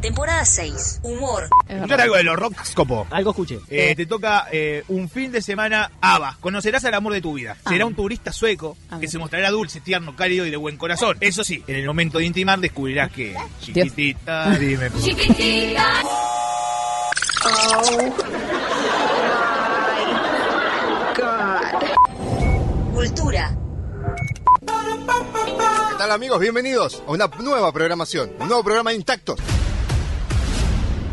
Temporada 6. Humor. Escuchar algo de los Rockscopo. Algo escuché. Eh, te toca eh, un fin de semana ABBA. Conocerás al amor de tu vida. Ah. Será un turista sueco que se mostrará dulce, tierno, cálido y de buen corazón. Eso sí, en el momento de intimar descubrirás que... Chiquitita, dime... Chiquitita. Cultura. ¿Qué tal amigos? Bienvenidos a una nueva programación, un nuevo programa de Intactos.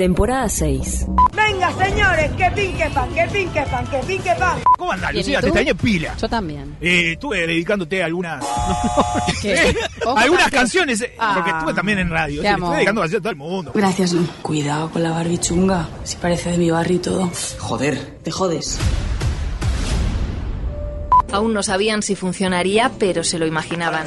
Temporada 6. Venga, señores, que pinque pan, que pinque pan, que pinque pan. ¿Cómo andás, Bien, ¿y Lucía? Te extrañé pila. Yo también. Eh, estuve dedicándote algunas... ¿Qué? Ojo, algunas canciones, eh, Ah. porque estuve también en radio. Te amo. estuve dedicando canciones a todo el mundo. Gracias, Lu. Cuidado con la barbichunga. Si parece de mi barrio y todo. Joder. Te jodes. Aún no sabían si funcionaría, pero se lo imaginaban.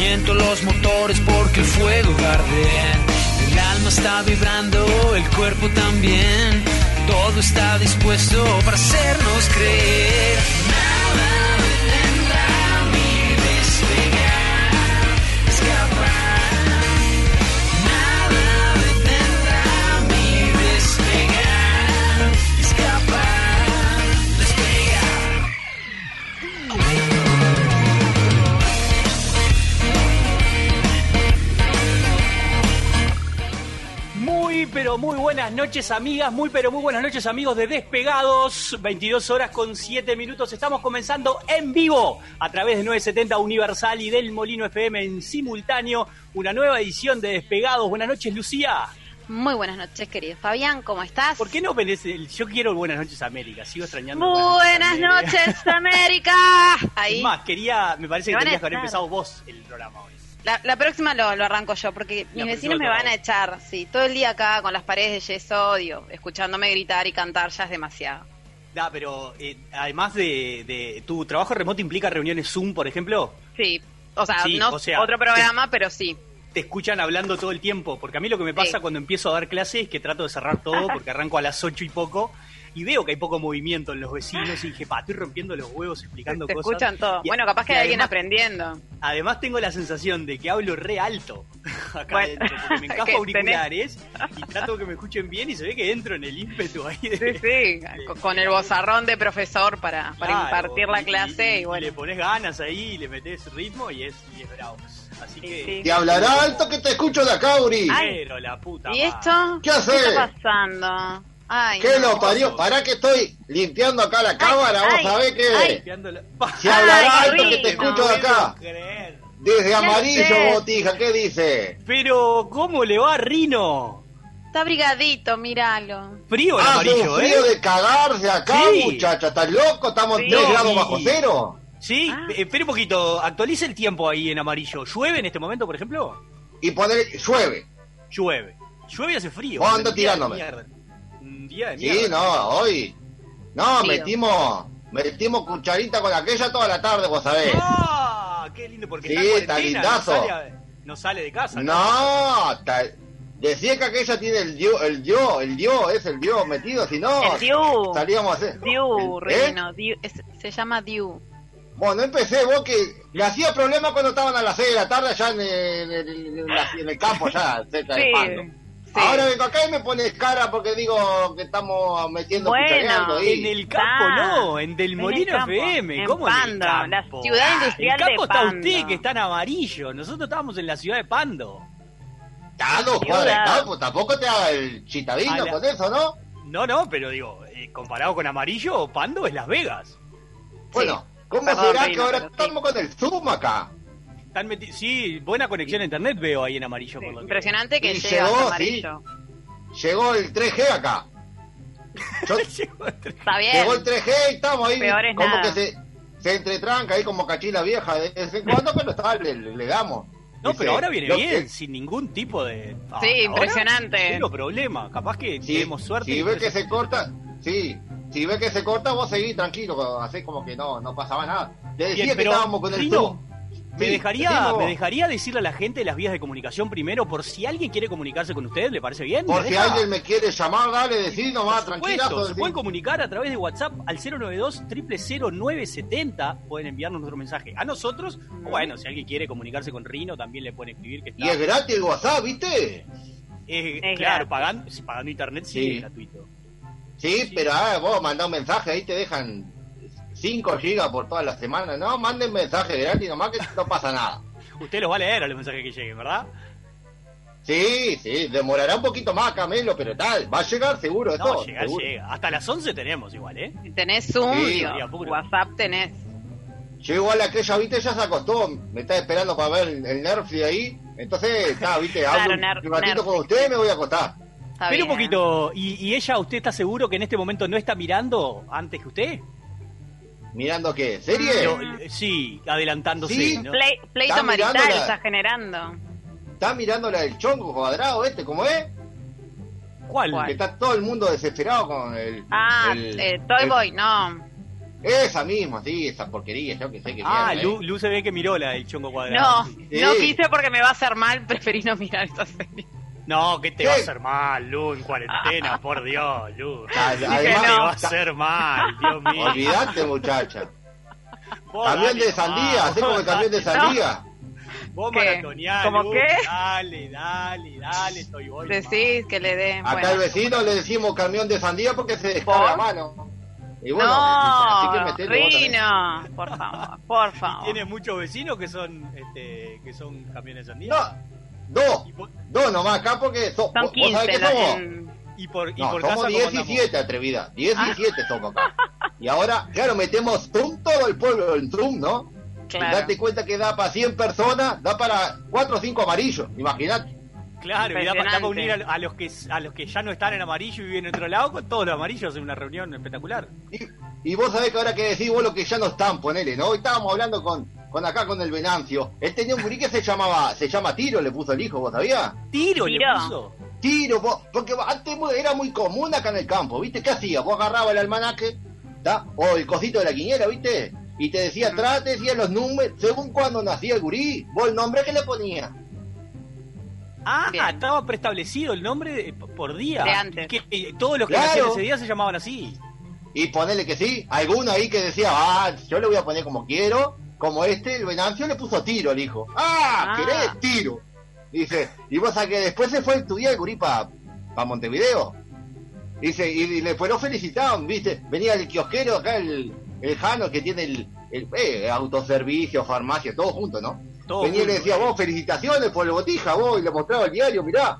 Caliento los motores porque el fuego arde. El alma está vibrando, el cuerpo también. Todo está dispuesto para hacernos creer. Muy, buenas noches, amigas. Muy, pero muy buenas noches, amigos de Despegados. 22 horas con 7 minutos. Estamos comenzando en vivo a través de 970 Universal y del Molino FM en simultáneo. Una nueva edición de Despegados. Buenas noches, Lucía. Muy buenas noches, querido Fabián, ¿cómo estás? ¿Por qué no venés Yo quiero Buenas noches, América. Sigo extrañando. Buenas América. noches, América. Es Ahí. más, quería. Me parece que tenías que haber empezado vos el programa hoy. La, la próxima lo, lo arranco yo, porque mis vecinos me van a echar, sí. Todo el día acá con las paredes de yeso, digo, escuchándome gritar y cantar ya es demasiado. Da, pero eh, además de, de. ¿Tu trabajo remoto implica reuniones Zoom, por ejemplo? Sí, o sea, Sí, no o sea, otro programa, pero sí. te escuchan hablando todo el tiempo. Porque a mí lo que me pasa Sí. cuando empiezo a dar clases es que trato de cerrar todo porque arranco a las ocho y poco y veo que hay poco movimiento en los vecinos y dije, pa, estoy rompiendo los huevos explicando Te cosas. escuchan todo. Y- Bueno, capaz que hay alguien aprendiendo. Además tengo la sensación de que hablo re alto acá Bueno, adentro, porque me encajo tenés- auriculares y trato que me escuchen bien y se ve que entro en el ímpetu ahí de... Sí, sí, con- con el bozarrón de profesor para, para Claro, impartir la y- clase y, y bueno. le pones ganas ahí, y le metes ritmo y es, y es bravo. Así que... Y hablará alto que te escucho de acá, Uri. Pero la puta ¿Y esto? ¿Qué haces? está pasando? Ay, ¿Qué no. lo parió? Pará que estoy limpiando acá la cámara, vos ay, sabés que... Si hablará Ay, alto que te escucho de acá. Desde ¿Qué amarillo, botija, ¿qué dice? Pero, ¿cómo le va a Rino? Está abrigadito, míralo. Frío el Hace amarillo, un frío ¿eh? de cagarse acá, Sí. muchacha. ¿Estás loco? Estamos Sí. 3 grados bajo cero. Sí, Ah. eh, espere un poquito, actualice el tiempo ahí en amarillo. ¿Llueve en este momento, por ejemplo? Y poner, llueve. Llueve. Llueve y hace frío. Vos anda tirándome. mierda. Un día de Sí, mierda. no, hoy. No, metimos, metimos cucharita con aquella toda la tarde, vos sabés. ¡Ah! ¡Qué lindo! Porque Sí, está lindazo. No sale, a- no sale de casa. No, decía que aquella tiene el dio, el dio, el dio, es el dio metido, si no, El Diu. salíamos a hacer. Diu, ¿Eh? Rino. Diu, es- se llama Diu. Bueno, empecé vos que le hacía problema cuando estaban a las 6 de la tarde allá en el, en el- en la- en el campo, allá cerca de Sí, Pando. Sí. Ahora vengo acá y me pones cara porque digo que estamos metiendo Bueno, ahí. En el campo Está. no, en Del En Molino el campo, FM. en ¿Cómo en el Pando, la campo? ciudad industrial el campo de está Pando. usted que está en amarillo. Nosotros estábamos en la ciudad de Pando. Está dos cuadras campo, tampoco te haga el chitadino la- con eso, ¿no? No, no, pero digo, eh, comparado con amarillo, Pando es Las Vegas. Bueno, ¿cómo Perdón, será Reino, que ahora sí. estamos con el Zoom acá? Están meti- sí, buena conexión a internet veo ahí en amarillo. por lo Impresionante que llega llegó, hasta amarillo. Llegó el 3G acá. Yo- Está bien. llegó el 3G y estamos ahí Peor es como nada. que se, se entretranca ahí como cachila vieja de vez en cuando, pero está, le, le damos. No, pero ahora viene bien, que- sin ningún tipo de... Ah, Sí, impresionante. Cero problema, capaz que Si, tenemos suerte. si ve que se corta, sí, si ve que se corta, vos seguís tranquilo, así como que no, no pasaba nada. Te decía Bien, que pero, estábamos con el Rino. Me Sí, dejaría, me dejaría decirle a la gente las vías de comunicación primero, por si alguien quiere comunicarse con usted, ¿le parece bien? Por ¿Me si deja? alguien me quiere llamar, dale, decir nomás, supuesto, se decir. pueden comunicar a través de WhatsApp al 092 970 Pueden enviarnos nuestro mensaje a nosotros. O bueno, si alguien quiere comunicarse con Rino, también le pueden escribir que está. Y es gratis el WhatsApp, ¿viste? Eh, Es claro, pagando, pagando internet sí, Sí. es gratuito. Sí, pero ah, vos mandá un mensaje, ahí te dejan 5 gigas por toda la semana. No, manden mensaje gratis nomás que no pasa nada. Usted los va a leer a los mensajes que lleguen, ¿verdad? Sí, sí, demorará un poquito más, Camelo, pero tal, va a llegar seguro No, esto. llegar seguro. llega. Hasta las 11 tenemos igual, ¿eh? Tenés Zoom, Sí. WhatsApp tenés. Yo igual aquella, viste, ya se acostó, me está esperando para ver el, el Netflix ahí. Entonces, está, viste, Claro, hablo un ner- ratito con usted y me voy a acostar. Pero un poquito, ¿y, y ella, usted está seguro que en este momento no está mirando antes que usted? ¿Mirando qué? ¿Serie? Sí, adelantándose, Sí. ¿no? Play- pleito Está marital está generando. ¿Está mirando la del chongo cuadrado este, cómo es? ¿Cuál? Que está todo el mundo desesperado con el... Ah, el- eh, Toy el- Boy, no. Esa misma, sí, esa porquería, yo que sé que Ah, mierda, Lu, ¿eh? Lu se ve que miró la del chongo cuadrado. No, Sí. no quise porque me va a hacer mal, preferí no mirar esta serie. No, que te ¿Qué? va a hacer mal, Lu, en cuarentena, por Dios, Lu. Ah, ¿Qué además- te va a hacer mal, Dios mío? Olvidate, muchacha. Vos Camión de sandía, así como el camión de sandía. Vos ¿Qué? maratoneá, ¿Cómo Lu, qué? Dale, dale, dale, estoy voy. Decís que le dé. Acá bueno. al vecino le decimos camión de sandía porque se descarga ¿Por? a mano. Y bueno, así que No. Rino, por favor, por favor. Tiene muchos vecinos que son, este, que son camiones de sandía. No, dos, por, dos nomás acá porque so- Son vos, vos sabés 15 que somos. en- y por, y No, por somos casa ¿cómo andamos? 17, atrevida. 17 somos acá. Y ahora, claro, metemos Zoom, todo el pueblo en Zoom, ¿no? Y Claro. date cuenta que da para 100 personas, da para 4 o 5 amarillos, imagínate. Claro, y da, pa- da para unir a los que a los que ya no están en amarillo y viven en otro lado con todos los amarillos en una reunión espectacular. Y, y vos sabés que ahora que decís vos lo que ya no están, ponele, ¿no? Hoy estábamos hablando con, con acá con el Venancio. Él tenía un gurí que se llamaba, se llama Tiro, le puso el hijo, ¿vos sabías? Tiro, le Tiro. puso. Tiro, vos- porque antes era muy común acá en el campo, ¿viste? ¿Qué hacías? Vos agarrabas el almanaque, ¿está? O el cosito de la quiniela, ¿viste? Y te decía atrás, te decía los números, según cuando nacía el gurí, vos el nombre que le ponías. Ah, Bien. estaba preestablecido el nombre de- por día. De antes. Que, todos los que Claro. nacían ese día se llamaban así. Y ponele que sí, alguno ahí que decía, ah, yo le voy a poner como quiero, como este, el Venancio le puso tiro al hijo. Ah, Ah. ¿querés? Tiro. Dice, y vos sabés que después se fue a estudiar el gurí para Montevideo. Dice, y, y después lo felicitaban, viste, venía el kiosquero acá, el, el Jano que tiene el, el eh, autoservicio, farmacia, todo junto, ¿no? Todo venía y le decía, vos, felicitaciones por el botija, vos, y le mostraba el diario, mirá.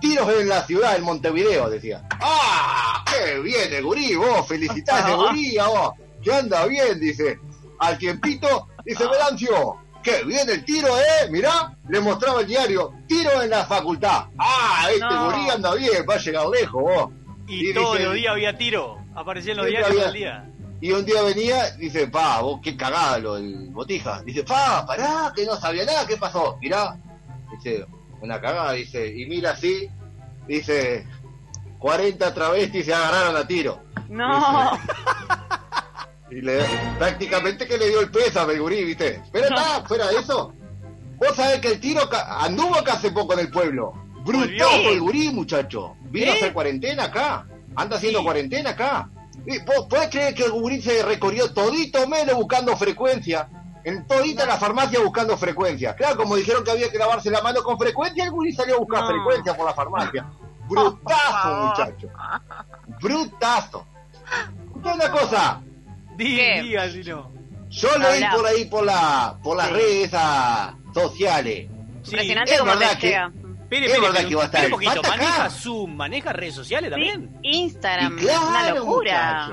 Tiros en la ciudad, en Montevideo, decía. ¡Ah! ¡Qué bien el gurí, vos! ¡Felicitás el gurí, a vos! ¡Que anda bien! Dice. Al tiempito, dice, Melancio, ¿Qué? Viene el tiro, ¿eh? Mirá, le mostraba el diario. Tiro en la facultad. Ah, este No. gurí anda bien, va a llegar lejos, vos. Y, Y todos los días había tiro. Aparecía en los diarios había- todo el día. Y un día venía, dice, pa, vos qué cagada lo del botija. Dice, pa, pará, que no sabía nada, ¿qué pasó? Mirá, dice, una cagada, dice, y mira así, dice, 40 travestis se agarraron a tiro. No. Y le, prácticamente que le dio el pésame gurí, ¿viste? Pero está, fuera de eso. Vos sabés que el tiro anduvo acá hace poco en el pueblo. Brutoso el gurí, muchacho. Vino a hacer cuarentena acá. Anda haciendo cuarentena acá. Y ¿Vos podés creer que el gurí se recorrió todito Melo buscando frecuencia? En todita la farmacia buscando frecuencia. Claro, como dijeron que había que lavarse la mano con frecuencia, el gurí salió a buscar No. frecuencia por la farmacia. Brutazo, muchacho. Brutazo. Una cosa. Diga, diga, si no. Yo leí Habla. por ahí por la por las Sí. redes sociales. Impresionante es cómo te verdad que- llega. Espere, Es verdad pero- que va a estar un poquito. Acá. ¿Maneja Zoom? ¿Maneja redes sociales también? Instagram, Y claro, una locura.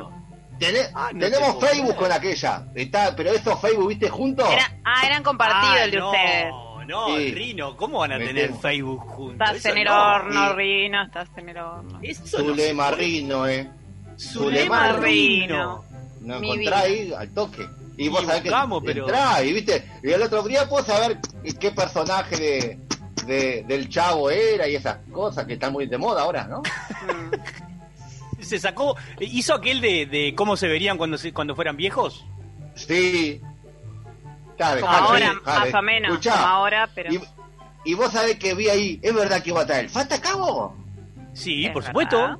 Tene- Ah, no tenemos te Facebook con aquella. Está, pero estos Facebook, ¿viste? Juntos. Era- ah, eran compartidos Ah, el de no, ustedes. No, Sí. Rino, ¿cómo van a Me tener temo. Facebook juntos? Estás Eso en el no. horno, Sí. Rino, estás en el horno. Eso no Zulema puede. Rino, eh. Zulema Zulema Rino. No Mi encontrá vida. ahí al toque. Y Y vos sabés que buscamos, pero- entrá y viste. Y el otro día puedo saber qué personaje de, de- del chavo era y esas cosas que están muy de moda ahora, ¿no? Se sacó, hizo aquel de, de cómo se verían cuando se- cuando fueran viejos. Sí. Claro, Como dejalo, ahora, más o menos, Escuchá, como ahora, pero... Y, y vos sabés que vi ahí, es verdad que iba a estar el Fata Cabo. Sí, Es por verdad.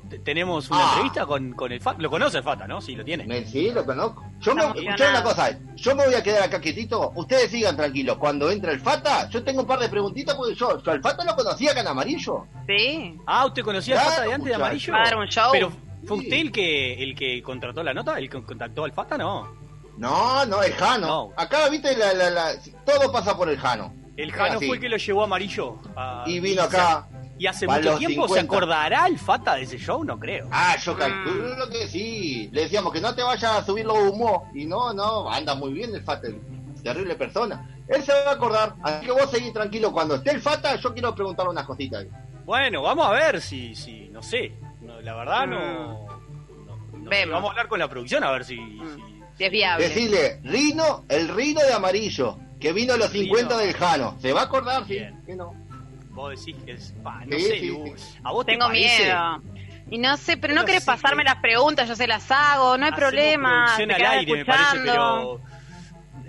supuesto. Tenemos una Ah. entrevista con, con el Fata. Lo conoce el Fata, ¿no? Sí, lo tiene. Me, sí, lo conozco. Yo me, Está escuchá una cosa, yo me voy a quedar acá quietito. Ustedes sigan tranquilos. Cuando entra el Fata, yo tengo un par de preguntitas porque yo, yo al Fata lo conocía acá en amarillo. Sí. Ah, ¿usted conocía al Claro, Fata de antes de. Amarillo? Va a dar un show. Pero, ¿fue Sí. usted el que, el que contrató la nota? ¿El que contactó al Fata? No. No, no, el Jano. No. Acá, viste, la, la, la- todo pasa por el Jano. El Jano Así. fue el que lo llevó a Amarillo. a- Y vino acá. Y hace para mucho tiempo se 50. acordará el Fata de ese show, no creo. Ah, yo calculo que sí. Le decíamos que no te vayas a subir los humos. Y no, no, anda muy bien el Fata, el- terrible persona. Él se va a acordar. Así que vos seguís tranquilo. Cuando esté el Fata, yo quiero preguntarle unas cositas. Bueno, vamos a ver si, si no sé. No, la verdad no, no- no sé. Vemos. Vamos a hablar con la producción a ver si... Mm. si- Si es viable. Decirle, Rino, el Rino de amarillo, que vino a los Rino. 50 del Jano. ¿Se va a acordar? Sí. Bien. que no. Vos decís que es... pa, no Sí, sé, sí, Lu, sí. ¿a vos te Tengo parece? miedo. Y no sé, pero no querés pasarme las preguntas, yo se las hago, no hay Hacemos problema. te al aire, me parece, pero...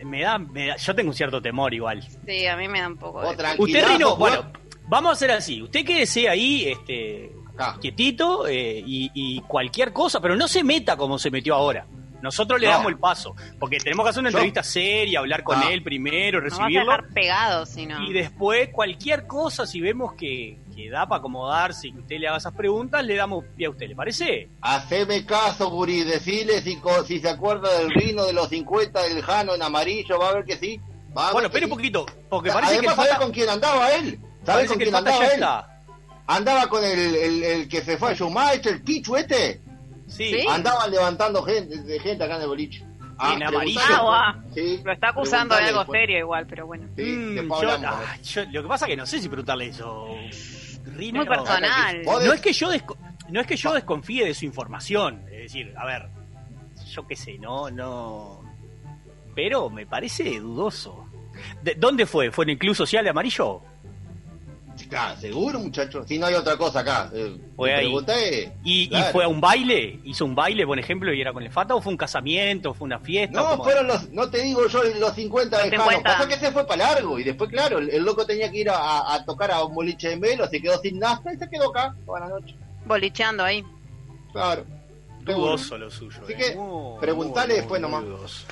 Me da, me da- yo tengo un cierto temor igual. Sí, a mí me da un poco de... Usted, Rino, bueno, vamos a hacer así. Usted quédese ahí, este, Acá. quietito eh, y, y cualquier cosa, pero no se meta como se metió ahora. Nosotros le No. damos el paso, porque tenemos que hacer una Yo- entrevista seria, hablar con No. él primero, Nos vas a recibirlo. dejar pegados, si no. Y después, cualquier cosa, si vemos que, que da para acomodarse y que usted le haga esas preguntas, le damos pie a usted, ¿le parece? Haceme caso, Guri. Decirle si, se acuerda del Rino de los 50 del Jano en amarillo. Va a ver que sí. Va a Bueno, que espere un poquito, porque parece que Además, ¿sabés Fata, con quién andaba él? ¿Sabés parece con que quién andaba él? está. Andaba con el, el, el que se fue a Schumacher, el Pichu este. Sí. ¿Sí? Andaban levantando gente, de gente acá en el boliche. En amarillo. Ah. Sí, Lo está acusando de algo después. serio igual, pero bueno. Sí, Mm, yo- ah, yo- lo que pasa es que no sé si preguntarle eso. Rino, Muy no. personal. Vos No es que yo no es que yo desconfíe de su información, es decir, a ver, yo qué sé, no, no, pero me parece dudoso. ¿De- ¿Dónde fue? ¿Fue en el Club Social de Amarillo? Claro, seguro, muchacho. Si no hay otra cosa acá. Eh, Fue ahí. pregunté. ¿Y, y fue a un baile? ¿Hizo un baile, por ejemplo, y era con el Fata? ¿O fue un casamiento? ¿Fue una fiesta? No, fueron los, no te digo yo los 50 de Jano. 50. Pasa que se fue para largo y después, claro, el, el loco tenía que ir a, a- a tocar a un boliche de Melo, se quedó sin nafta y se quedó acá toda la noche. Bolicheando ahí. Claro. Dudoso lo suyo. Así eh. que, Muy, preguntale después nomás. dudoso.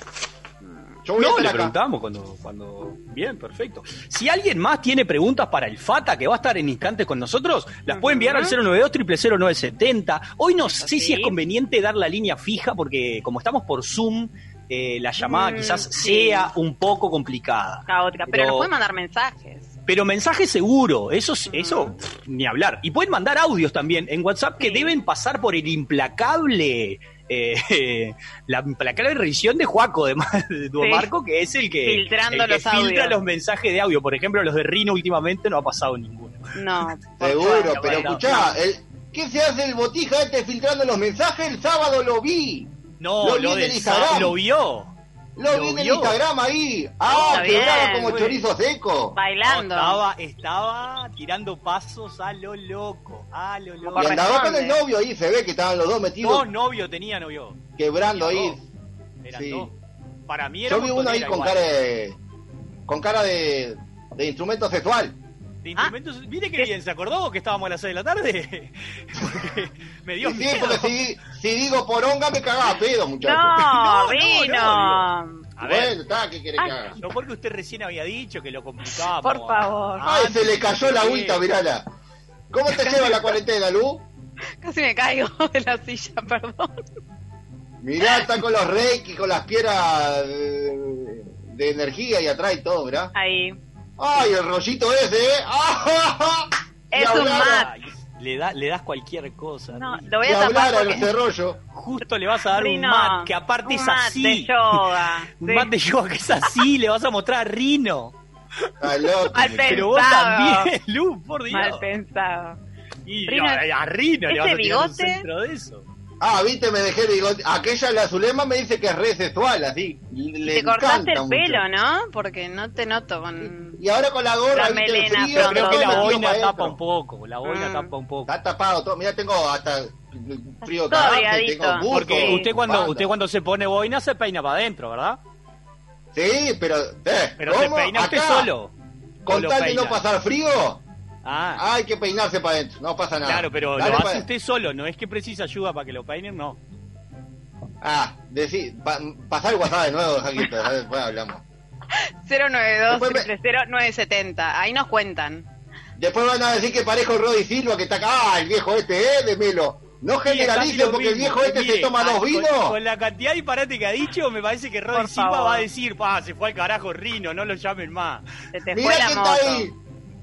Yo voy a No, estar le acá. preguntamos cuando, cuando... Bien, perfecto. Si alguien más tiene preguntas para el FATA, que va a estar en instantes con nosotros, las puede enviar al 092 0970 Hoy no sé si es conveniente dar la línea fija, porque como estamos por Zoom, eh, la llamada Mm, quizás sí. sea un poco complicada. Caótica. Pero, Pero- nos pueden mandar mensajes. Pero mensaje seguro, eso, es- eso pff, ni hablar. Y pueden mandar audios también en WhatsApp que deben pasar por el implacable, eh, la implacable revisión de Juaco, de, de Sí. Marco, que es el que, Filtrando el que los filtra los mensajes de audio. Por ejemplo, los de Rino últimamente no ha pasado ninguno. No. Seguro, pero bueno, escuchá, no. el, ¿qué se hace el botija este filtrando los mensajes? El sábado lo vi. No, Lo lo, vi sa- Instagram. lo vio. Lo, Lo vi en el. Instagram ahí. Ah, quebrado como güey. chorizo seco. Bailando. No, estaba, estaba tirando pasos a lo loco, a lo loco. Y andaba con el Corresponde. novio ahí, se ve que estaban los dos metidos Dos novios tenía novio. quebrando Tenía ahí. dos. Eran Sí. dos. Para mí era Yo vi uno ahí con igual. cara de. con cara de. de instrumento sexual. De instrumentos, mire que bien, ¿se acordó que estábamos a las 6 de la tarde? Porque me dio sí, miedo. porque si, si digo poronga me cagaba pedo, muchachos. No, no, Rino. no, A ver, Bueno, está, ¿qué quiere que haga? no porque usted recién había dicho que lo complicábamos. Por favor. Ay, se le cayó la agüita, mirala. ¿Cómo te lleva la cuarentena, Lu? Casi me caigo de la silla, perdón. Mirá, está con los reiki, con las piedras de, de energía y atrás y todo, mirá. Ahí. Ay, el rollito ese, ¿eh? ¡Ah! Y Es un mat. Le, da, le das cualquier cosa. No, lo voy Y a tapar hablar porque... ese rollo. Justo le vas a dar Rino, un mat, que aparte un es mat así. de yoga. Un Sí. mat de yoga que es así, le vas a mostrar a Rino. Loco. Mal Pero vos pensado. también, Lu, por Dios. Mal pensado. Y Rino, no, a Rino le vas a tirar un centro de eso. Ah, viste, me dejé bigote. Aquella, la Zulema, me dice que es re sexual, así. Le Te cortaste el pelo, mucho. ¿no? Porque no te noto con... Y ahora con la gorra, La viste, melena frío, Yo creo que la boina pa' tapa adentro. un poco, la boina Mm. tapa un poco. Está tapado todo. Mira, tengo hasta frío Todo cagante, tengo Porque usted cuando banda. usted cuando se pone boina se peina para adentro, ¿verdad? Sí, pero... Eh, Pero se ¿cómo? peina usted Acá, solo. Con ¿O lo tal de no pasar frío, Ah, hay que peinarse para adentro. No pasa nada. claro, pero Dale lo hace usted solo, no es que precisa ayuda para que lo peinen, no. Ah, decí, pa, pasar el WhatsApp de nuevo, Jaquito, después hablamos. 092 Después me- 970 Ahí nos cuentan. Después van a decir que parezco Roddy Silva, que está acá, ah, el viejo este, eh, de Melo. No generalice porque el viejo este Mire, se toma ah, dos con- vinos. Con, la cantidad de disparate que ha dicho, me parece que Rodri Por Silva va a decir, pa, se fue al carajo Rino, no lo llamen más. Se te Mira fue la quién moto. está ahí.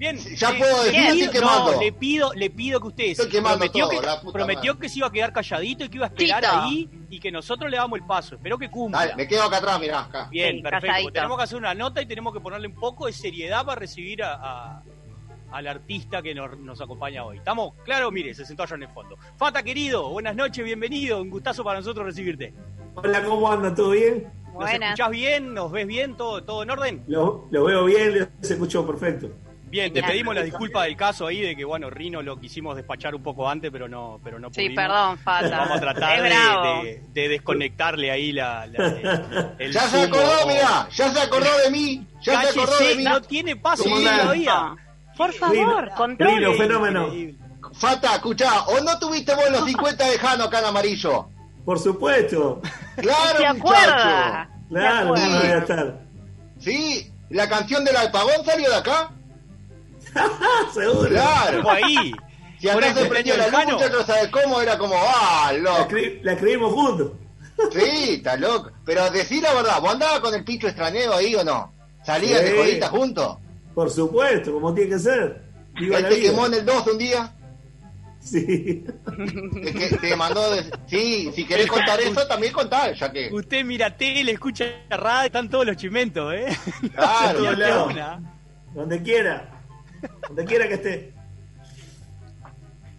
Bien, Ya le- puedo decir, estoy pido- quemando. No, le pido, le pido que usted Estoy quemando prometió, todo, que, la puta prometió madre. que se iba a quedar calladito y que iba a esperar ahí y que nosotros le damos el paso. Espero que cumpla. Dale, me quedo acá atrás, mirá, acá. Bien, Sí, perfecto. Tenemos que hacer una nota y tenemos que ponerle un poco de seriedad para recibir a, a- al artista que nos, nos acompaña hoy. ¿Estamos? Claro, mire, se sentó allá en el fondo. Fata, querido, buenas noches, bienvenido. Un gustazo para nosotros recibirte. Hola, ¿cómo anda? ¿Todo bien? ¿Nos Buenas. escuchás bien? ¿Nos ves bien? ¿Todo, todo en orden? Lo, lo veo bien, se escuchó perfecto. Bien, te pedimos la disculpa del caso ahí de que, bueno, Rino lo quisimos despachar un poco antes, pero no, pero no Sí, pudimos. perdón, Fata. Vamos a tratar de, bravo. de- de desconectarle ahí la, la- el, el Ya se acordó, mirá, ya se acordó de mí, ya se acordó de mí. no tiene paso todavía. Por favor, Rino, control. Rino, fenómeno. Increíble. Fata, escuchá, ¿o no tuviste vos los 50 de Jano acá en amarillo? Por supuesto. Claro, muchacho. Claro, no voy a estar. Sí, la canción del apagón salió de acá. Seguro. Claro. Ahí. Si Por acá se prendió la luz, muchachos, ¿sabes cómo? Era como, ah, La, loco. escri- la escribimos juntos. Sí, está loco. Pero decí la verdad, ¿vos andabas con el picho extraneo ahí o no? ¿Salías Sí. de jodita juntos? Por supuesto, como tiene que ser. Viva ¿Él te vida. quemó en el 2 un día? Sí. Es que te mandó de... Sí, si querés contar eso, también contar, ya que... Usted mira tele, escucha radio, están todos los chimentos, ¿eh? Claro, una. Donde quiera. Donde quiera que esté.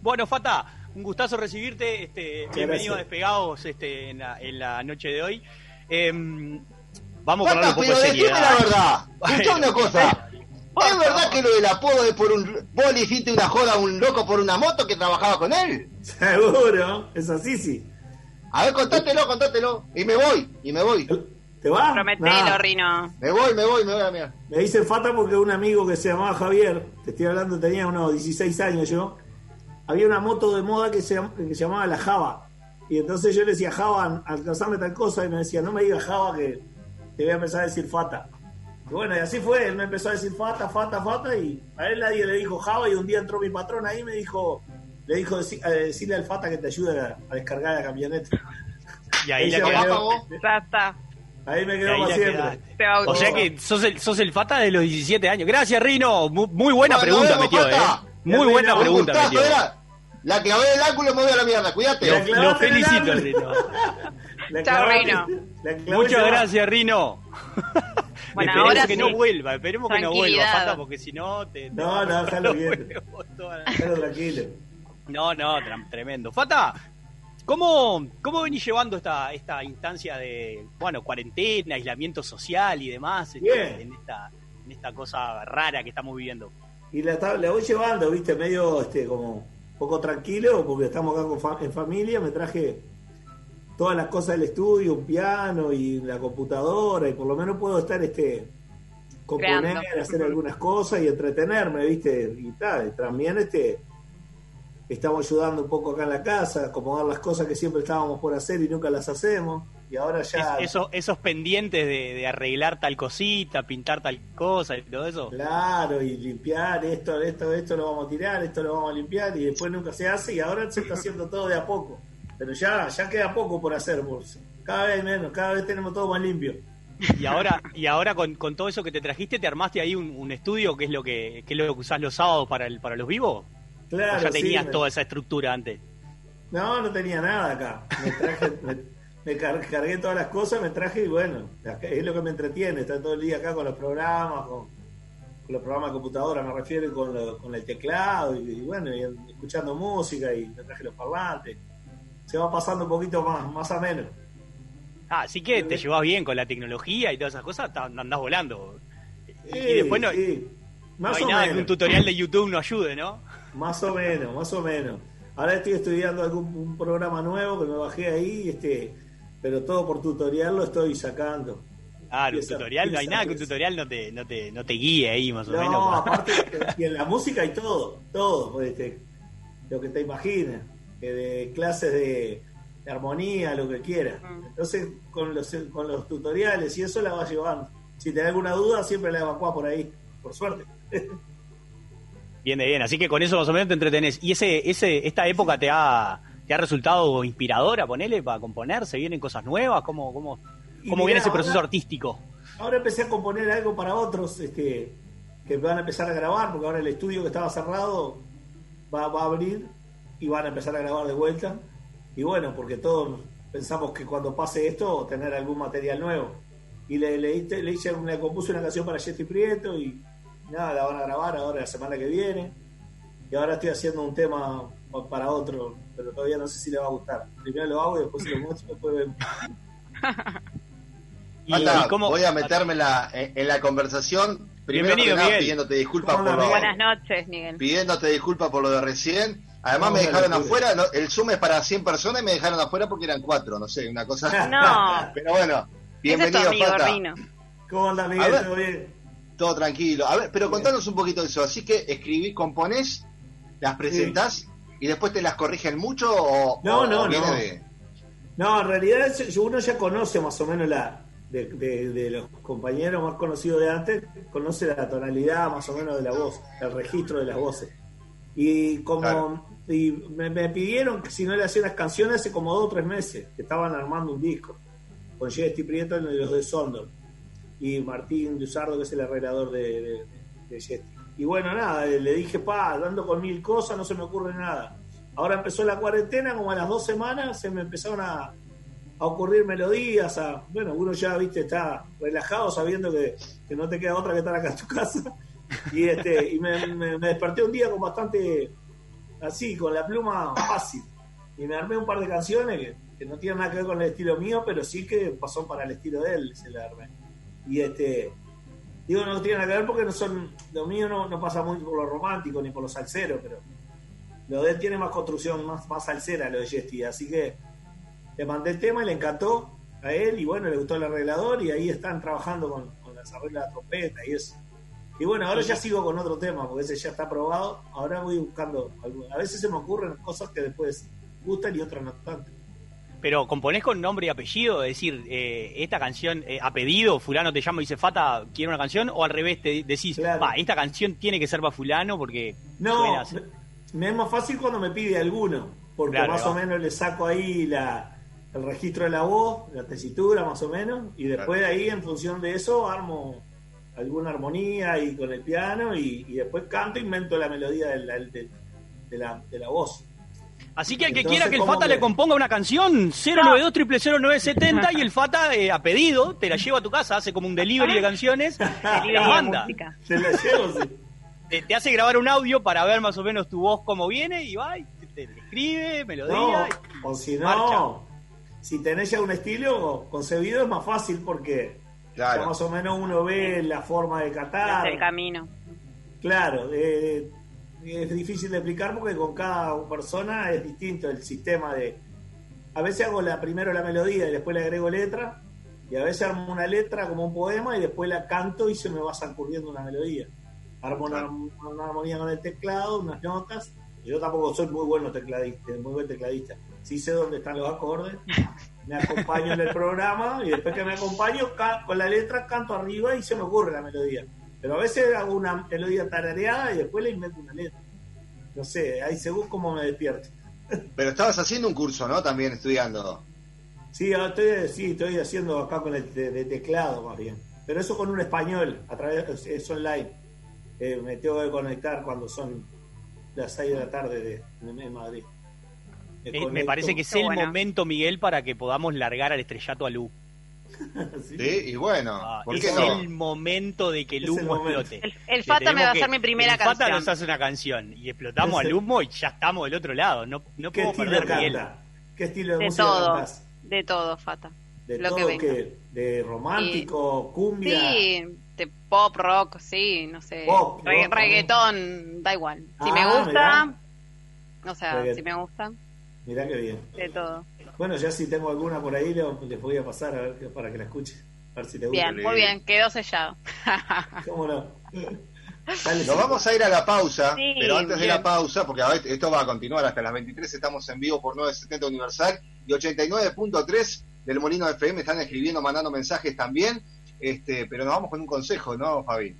Bueno, Fata, un gustazo recibirte. Este, bienvenido a. Despegados este, en, la, en la noche de hoy. Em, vamos a Fata, ponerle un poco pero de decime seriedad. la verdad. Escuchá Bueno, una cosa. ¿Es verdad que lo del apodo es por un... Vos le hiciste una joda a un loco por una moto que trabajaba con él? Seguro. Es así, sí. A ver, contátelo, contátelo. Y me voy, y me voy. ¿Te va? Prometelo, Nah. Rino. Me voy, me voy, me voy a mirar. Me dice Fata porque un amigo que se llamaba Javier, te estoy hablando, tenía unos 16 años yo, había una moto de moda que se, que se llamaba la Java. Y entonces yo le decía, Java, alcanzame tal cosa, y me decía, no me digas Java que te voy a empezar a decir Fata. Y bueno, y así fue, él me empezó a decir Fata, Fata, Fata, y a él nadie le dijo Java, y un día entró mi patrón ahí y me dijo, le dijo, "Decí- eh, decirle al Fata que te ayude a, a descargar la camioneta. Y ahí la Ella quedó. me- apagó. Ya está. Ahí me quedo para siempre. O sea que sos el, sos el Fata de los 17 años. Gracias, Rino. Mu- Muy, buena Bueno, pregunta metió, ¿eh? Muy buena pregunta Gustazo, metió. era. La clavé del ángulo y me voy a la mierda. Cuídate. Lo, felicito. Rino. Chao, Rino. Muchas gracias, Rino. Bueno, esperemos ahora que sí. no vuelva, esperemos que no vuelva. Fata, porque si no te... te No, no, los bien. huevos la- tranquilo. No, no, tremendo. Fata, ¿cómo, cómo venís llevando esta, esta instancia de, bueno, cuarentena, aislamiento social y demás este, Bien. en, esta, en esta cosa rara que estamos viviendo? Y la, la voy llevando, viste, medio este como poco tranquilo, porque estamos acá con fa- en familia, me traje todas las cosas del estudio, un piano y la computadora, y por lo menos puedo estar este componer, Creando. hacer algunas cosas y entretenerme, viste, y tal, y también este estamos ayudando un poco acá en la casa, acomodar las cosas que siempre estábamos por hacer y nunca las hacemos, y ahora ya Es- eso- esos pendientes de, de arreglar tal cosita, pintar tal cosa y todo eso. Claro, y limpiar esto, esto, esto lo vamos a tirar, esto lo vamos a limpiar y después nunca se hace y ahora se está haciendo todo de a poco. Pero ya, ya queda poco por hacer, Bursa. Cada vez menos, cada vez tenemos todo más limpio. Y ahora, y ahora con, con todo eso que te trajiste, ¿te armaste ahí un, un estudio que es lo que, que es lo que usás los sábados para, el, para los vivos? Claro, ¿O ya sí, tenías me- toda esa estructura antes? No, no tenía nada acá. Me traje, me, me car- cargué todas las cosas, me traje y bueno, es lo que me entretiene, estar todo el día acá con los programas, con, con los programas de computadora, me refiero, con, lo- con el teclado, y, y bueno, y escuchando música, y me traje los parlantes. Se va pasando un poquito más, más a menos. Ah, así que te llevas bien con la tecnología y todas esas cosas, andás volando. Y, Sí, y después no, sí. no hay o nada que un tutorial de YouTube no ayude, ¿no? Más o menos, más o menos. Ahora estoy estudiando algún un programa nuevo que me bajé ahí, este, pero todo por tutorial lo estoy sacando. Ah, un tutorial, no hay nada que un tutorial no te, no te, no te guíe ahí más o menos. No, aparte, y en la música hay todo, todo, pues, este, lo que te imagines, que de clases de, de armonía, lo que quieras. Entonces, con los, con los tutoriales y eso la vas llevando. Si tenés alguna duda, siempre la evacuás por ahí, por suerte. Bien de bien, así que con eso más o menos te entretenés. ¿Y ese, ese, esta época te ha, te ha resultado inspiradora, ponele, para componer? ¿Se vienen cosas nuevas? ¿Cómo, cómo, cómo mirá, viene ese proceso ahora- artístico? Ahora empecé a componer algo para otros este, que van a empezar a grabar, porque ahora el estudio que estaba cerrado va, va a abrir y van a empezar a grabar de vuelta. Y bueno, porque todos pensamos que cuando pase esto, tener algún material nuevo. Y le, le, le hice, le compuse una canción para Jetty Prieto y nada, la van a grabar ahora la semana que viene. Y ahora estoy haciendo un tema pa- para otro, pero todavía no sé si le va a gustar. Primero lo hago y después se lo muestro y después vemos. Anda, voy a meterme en la, en, en la conversación. Primero Bienvenido, que nada, Miguel. pidiéndote disculpas ¿Cómo por lo, Buenas noches, Miguel. pidiéndote disculpas por lo de recién. Además No, me dejaron afuera, no, el Zoom es para 100 personas y me dejaron afuera porque eran cuatro, no sé, una cosa. No. Pero bueno, Ese es bienvenido, amigo. Rino. ¿Cómo anda A Miguel? ¿Todo bien? Todo tranquilo. A ver, pero contanos un poquito de eso. Así que escribís, componés, las presentás y después te las corrigen mucho o, No, o no, no. de- No, en realidad uno ya conoce más o menos la de, de- de los compañeros más conocidos de antes, conoce la tonalidad más o menos de la voz, el registro de las voces. Y como Claro. y me, me pidieron que si no le hacía las canciones hace como dos o tres meses, que estaban armando un disco con Jesti Prieto y los de Sondor y Martín Luzardo, que es el arreglador de, de, de. Y bueno, nada, le dije, pa, dando con mil cosas, no se me ocurre nada. Ahora empezó la cuarentena, como a las dos semanas se me empezaron a, a ocurrir melodías, a, bueno, uno ya, viste, está relajado sabiendo que, que no te queda otra que estar acá en tu casa. Y, este, y me, me- me desperté un día con bastante, así, con la pluma fácil. Y me armé un par de canciones que, que no tienen nada que ver con el estilo mío, pero sí que pasó para el estilo de él, se la armé. Y este, digo, no tiene nada que ver porque no son, lo mío no, no pasa muy por lo romántico ni por lo salsero, pero lo de él tiene más construcción, más, más salsera, lo de Jesty. Así que le mandé el tema y le encantó a él y bueno, le gustó el arreglador y ahí están trabajando con, con las arreglas de trompeta y eso. Y bueno, ahora ya sigo con otro tema, porque ese ya está aprobado. Ahora voy buscando, a veces se me ocurren cosas que después gustan y otras no tanto. Pero componés con nombre y apellido, es decir, eh, esta canción eh, a pedido, fulano te llama y dice, Fata, quiero una canción, o al revés te decís, va, esta canción tiene que ser para fulano porque No, suena así". me, me es más fácil cuando me pide alguno, porque Claro, más va. o menos le saco ahí la, el registro de la voz, la tesitura más o menos, y después de ahí, en función de eso, armo alguna armonía y con el piano, y, y después canto, invento la melodía de la, de, de la, de la voz. Así que el que Entonces, quiera que el ¿cómo Fata que- le componga una canción, 092 0970 y el Fata eh, a pedido te la lleva a tu casa, hace como un delivery de canciones, te Delivery la de manda. Se la llevo, sí. Te, te hace grabar un audio para ver más o menos tu voz cómo viene y va y te, te escribe, melodía. No, y- o si marcha. no, si tenés ya un estilo concebido es más fácil porque Claro. ya más o menos uno ve la forma de cantar. el camino. Claro, eh, es difícil de explicar porque con cada persona es distinto el sistema de... A veces hago la, primero la melodía y después le agrego letra, y a veces armo una letra como un poema y después la canto y se me va ocurriendo una melodía. Armo una, una armonía con el teclado, unas notas. Yo tampoco soy muy bueno tecladista, muy buen tecladista. Sí sé dónde están los acordes, me acompaño en el programa y después que me acompaño con la letra canto arriba y se me ocurre la melodía. Pero a veces hago una melodía tarareada y después le invento una letra. No sé, ahí según cómo me despierto. Pero estabas haciendo un curso, ¿no? También estudiando. Sí, ahora estoy, sí, estoy haciendo acá con el de, de teclado más bien. Pero eso con un español, a través es, online. Eh, me tengo que conectar cuando son las 6 de la tarde de, de Madrid. Eh, me conecto. parece que es el buena. momento, Miguel, para que podamos largar al estrellato a Lu. Sí. Sí, y bueno, Ah, ¿por es qué no? el momento de que el el humo momento. explote. El, el Fata me va a hacer mi primera el Fata canción. nos hace una canción y explotamos al humo y ya estamos del otro lado. No, no ¿Qué podemos perder, canta? ¿Qué estilo de, De música todo. cantás? De todo, Fata. ¿De Lo todo que qué? ¿De romántico, cumbia? Sí, de pop, rock, sí, no sé. Pop, rock, reggaetón, da igual. Si Ah, me gusta, mirá. o sea, si me gusta, Mirá qué bien. de todo. Bueno, ya si tengo alguna por ahí, le- les voy a pasar a ver para que la escuche. A ver si te gusta. Bien, muy bien, quedó sellado. ¿Cómo no? Dale, Nos vamos a ir a la pausa, Sí, pero antes de la pausa, porque a ver, esto va a continuar hasta las 23, estamos en vivo por 970 Universal y 89.3 del Molino FM, están escribiendo, mandando mensajes también, este, pero nos vamos con un consejo, ¿no, Fabi?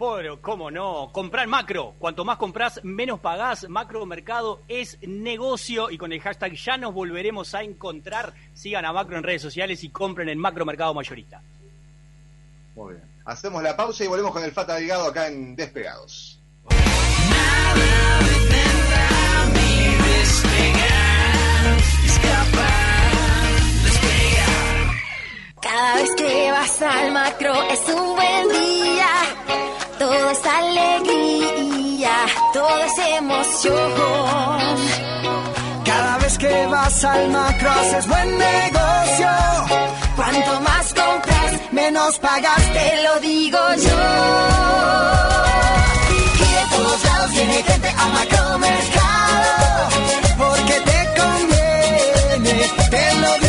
Pero, ¿cómo no? Comprar macro. Cuanto más compras, menos pagás. Macro Mercado es negocio y con el hashtag ya nos volveremos a encontrar. Sigan a Macro en redes sociales y compren en Macro Mercado Mayorista. Muy bien. Hacemos la pausa y volvemos con el Fata Delgado acá en Despegados. Cada vez que vas al macro es un buen día, todo es alegría, todo es emoción. Cada vez que vas al macro haces buen negocio. Cuanto más compras, Menos pagas, te lo digo yo. Y de todos lados viene gente a macromercado. Porque te conviene, te lo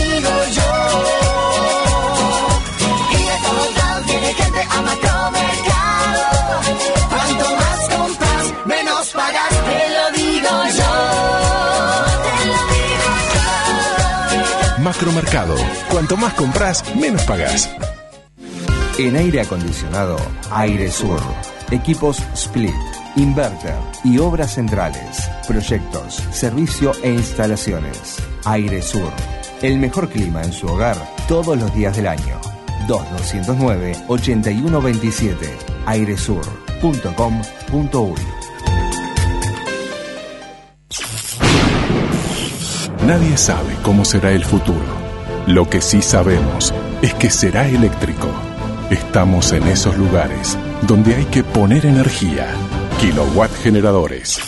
Macromercado. Cuanto más compras, menos pagás. En aire acondicionado, Aire Sur. Equipos Split, Inverter y obras centrales. Proyectos, servicio e instalaciones. Aire Sur. El mejor clima en su hogar todos los días del año. 2209-8127. airesur.com.uy Nadie sabe cómo será el futuro. Lo que sí sabemos es que será eléctrico. Estamos en esos lugares donde hay que poner energía. Kilowatt generadores.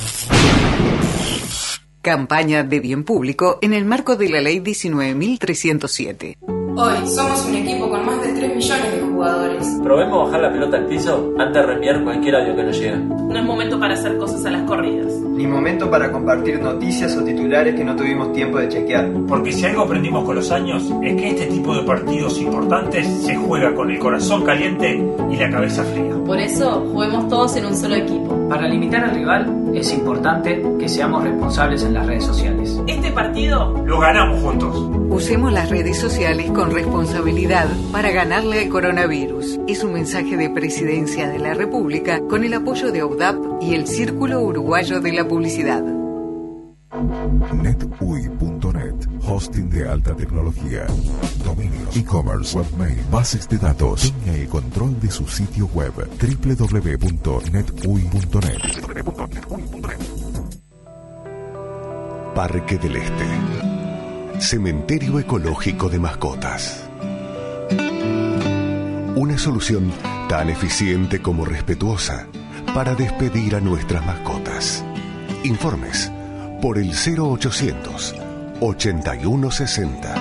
Campaña de bien público en el marco de la Ley 19.307. Hoy somos un equipo con más de 3 millones de jugadores. Probemos bajar la pelota al piso antes de reenviar cualquier audio que nos llega. No es momento para hacer cosas a las corridas. Ni momento para compartir noticias o titulares que no tuvimos tiempo de chequear. Porque si algo aprendimos con los años es que este tipo de partidos importantes se juega con el corazón caliente y la cabeza fría. Por eso, juguemos todos en un solo equipo. Para limitar al rival es importante que seamos responsables en las redes sociales. Este partido Lo ganamos juntos. Usemos las redes sociales con responsabilidad para ganarle al coronavirus. Es un mensaje de Presidencia de la República con el apoyo de OUDAP y el Círculo Uruguayo de la Publicidad. netui.net, hosting de alta tecnología, dominios, e-commerce, webmail, bases de datos. Tenga el control de su sitio web www.netui.net. Parque del Este. Cementerio ecológico de mascotas. Una solución tan eficiente como respetuosa para despedir a nuestras mascotas. Informes por el 0800 8160.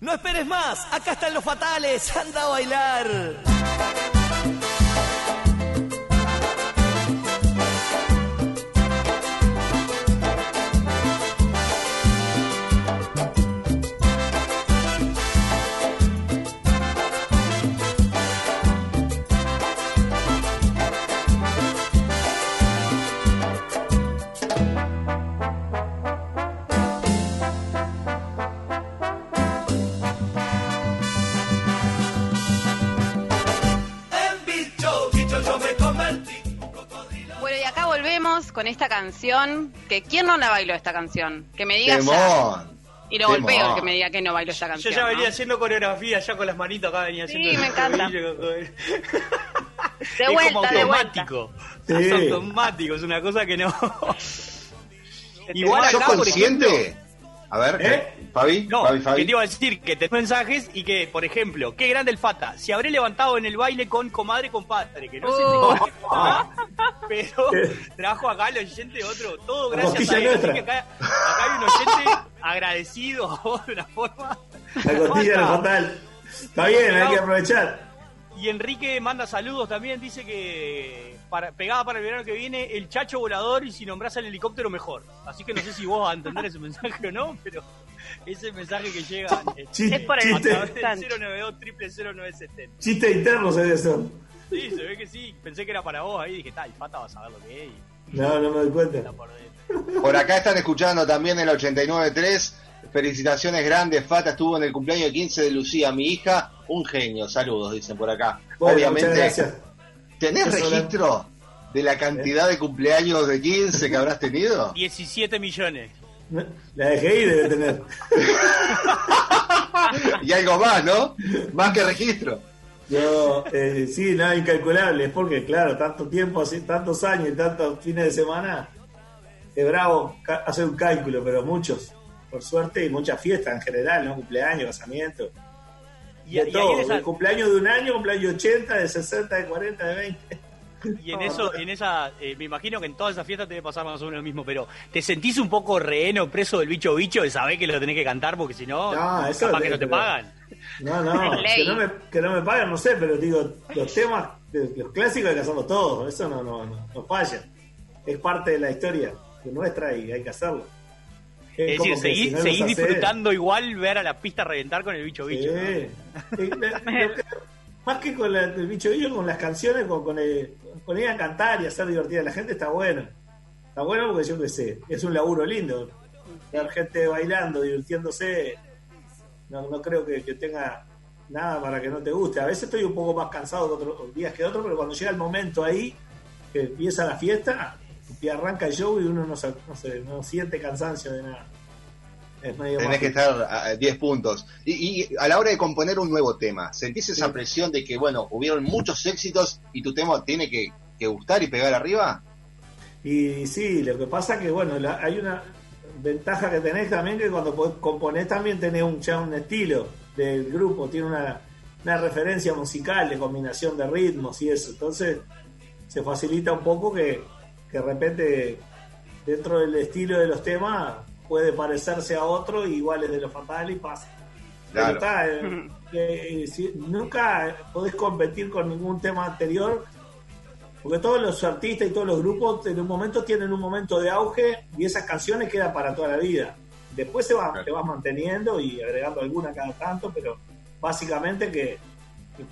No esperes más, acá están los fatales, anda a bailar. Canción. Que ¿Quién no la bailó esta canción? Que me diga ya. Temón. Y lo golpeo el que me diga que no bailó esta Yo canción. ya venía ¿no? haciendo coreografía, ya con las manitos acá venía haciendo. Sí, me encanta. De es como vuelta, de vuelta. automático. Sí. Es automático, es una cosa que no. Igual ¿Sos acá, por consciente? ejemplo, A ver, ¿Eh? Fabi, No, Fabi, que te iba a decir que te mensajes y que, por ejemplo, qué grande el Fata. Se habré levantado en el baile con comadre, compadre, que no sé Oh. de qué está, pero trajo acá el oyente otro, todo gracias a él. Así que acá, acá hay un oyente agradecido a vos de una forma. La costilla era Fata. fatal. Está bien, hay que aprovechar. Y Enrique manda saludos también, dice que para, pegada para el verano que viene, el chacho volador y si nombras al helicóptero mejor. Así que no sé si vos vas a entender ese mensaje o no, pero ese mensaje que llega eh, Chiste, Es por el a chiste, instante. 092 0970. chiste interno se eso. Sí, se ve que sí. Pensé que era para vos ahí. Dije, tal, Fata va a saber lo que es. y No, no me doy cuenta. por acá están escuchando también el 89.3. Felicitaciones grandes, Fata estuvo en el cumpleaños de 15 de Lucía, mi hija. Un genio, saludos, dicen por acá. Bueno, Obviamente, muchas gracias. ¿Tenés Eso, registro de la cantidad de cumpleaños de 15 que habrás tenido? 17 millones. La DGI debe tener. y algo más, ¿no? Más que registro. Yo, eh, sí, nada incalculable, es porque, claro, tanto tiempo, así, tantos años y tantos fines de semana, es bravo hacer un cálculo, pero muchos, por suerte, y muchas fiestas en general, ¿no? Cumpleaños, casamientos, Y, de y todo. esa- De cumpleaños de un año, cumpleaños de 80, de 60, de 40, de 20. Y en eso, en esa, eh, me imagino que en todas esas fiestas te debe pasar más o menos lo mismo, pero ¿te sentís un poco reheno, preso del bicho bicho de saber que lo tenés que cantar porque si no, No, eso capaz es- que no te pero- pagan? No, no, que no, me, que no me paguen, no sé, pero digo, los temas, los clásicos hay que hacerlos todos, eso no, no, no, no falla. Es parte de la historia nuestra y hay que hacerlo. Es decir, seguís, si no los seguís haces- disfrutando igual ver a la pista reventar con el bicho bicho. más que con la- el bicho bicho, con las canciones, con, con, el- con ir a cantar y hacer divertida a la gente, está bueno. Está bueno porque yo qué sé, es un laburo lindo. Ver gente bailando, divirtiéndose, no, no creo que, que tenga nada para que no te guste. A veces estoy un poco más cansado que otros días que otros, pero cuando llega el momento ahí, que empieza la fiesta, y arranca el show y uno no, no, se- no siente cansancio de nada. Es medio Tenés que estar a 10 puntos. Y, y a la hora de componer un nuevo tema, ¿sentís esa presión de que, bueno, hubieron muchos éxitos y tu tema tiene que, que gustar y pegar arriba? Y sí, lo que pasa que, bueno, la- hay una ventaja que tenés también que cuando po- componés también tenés un, ya un estilo del grupo, tiene una, una referencia musical de combinación de ritmos y eso. Entonces se facilita un poco que, que de repente dentro del estilo de los temas puede parecerse a otro y igual es de lo fatal y pasa. Pero está, eh, eh, si- nunca podés competir con ningún tema anterior porque todos los artistas y todos los grupos en un momento tienen un momento de auge y esas canciones quedan para toda la vida. Después se va, te vas manteniendo y agregando alguna cada tanto, pero básicamente que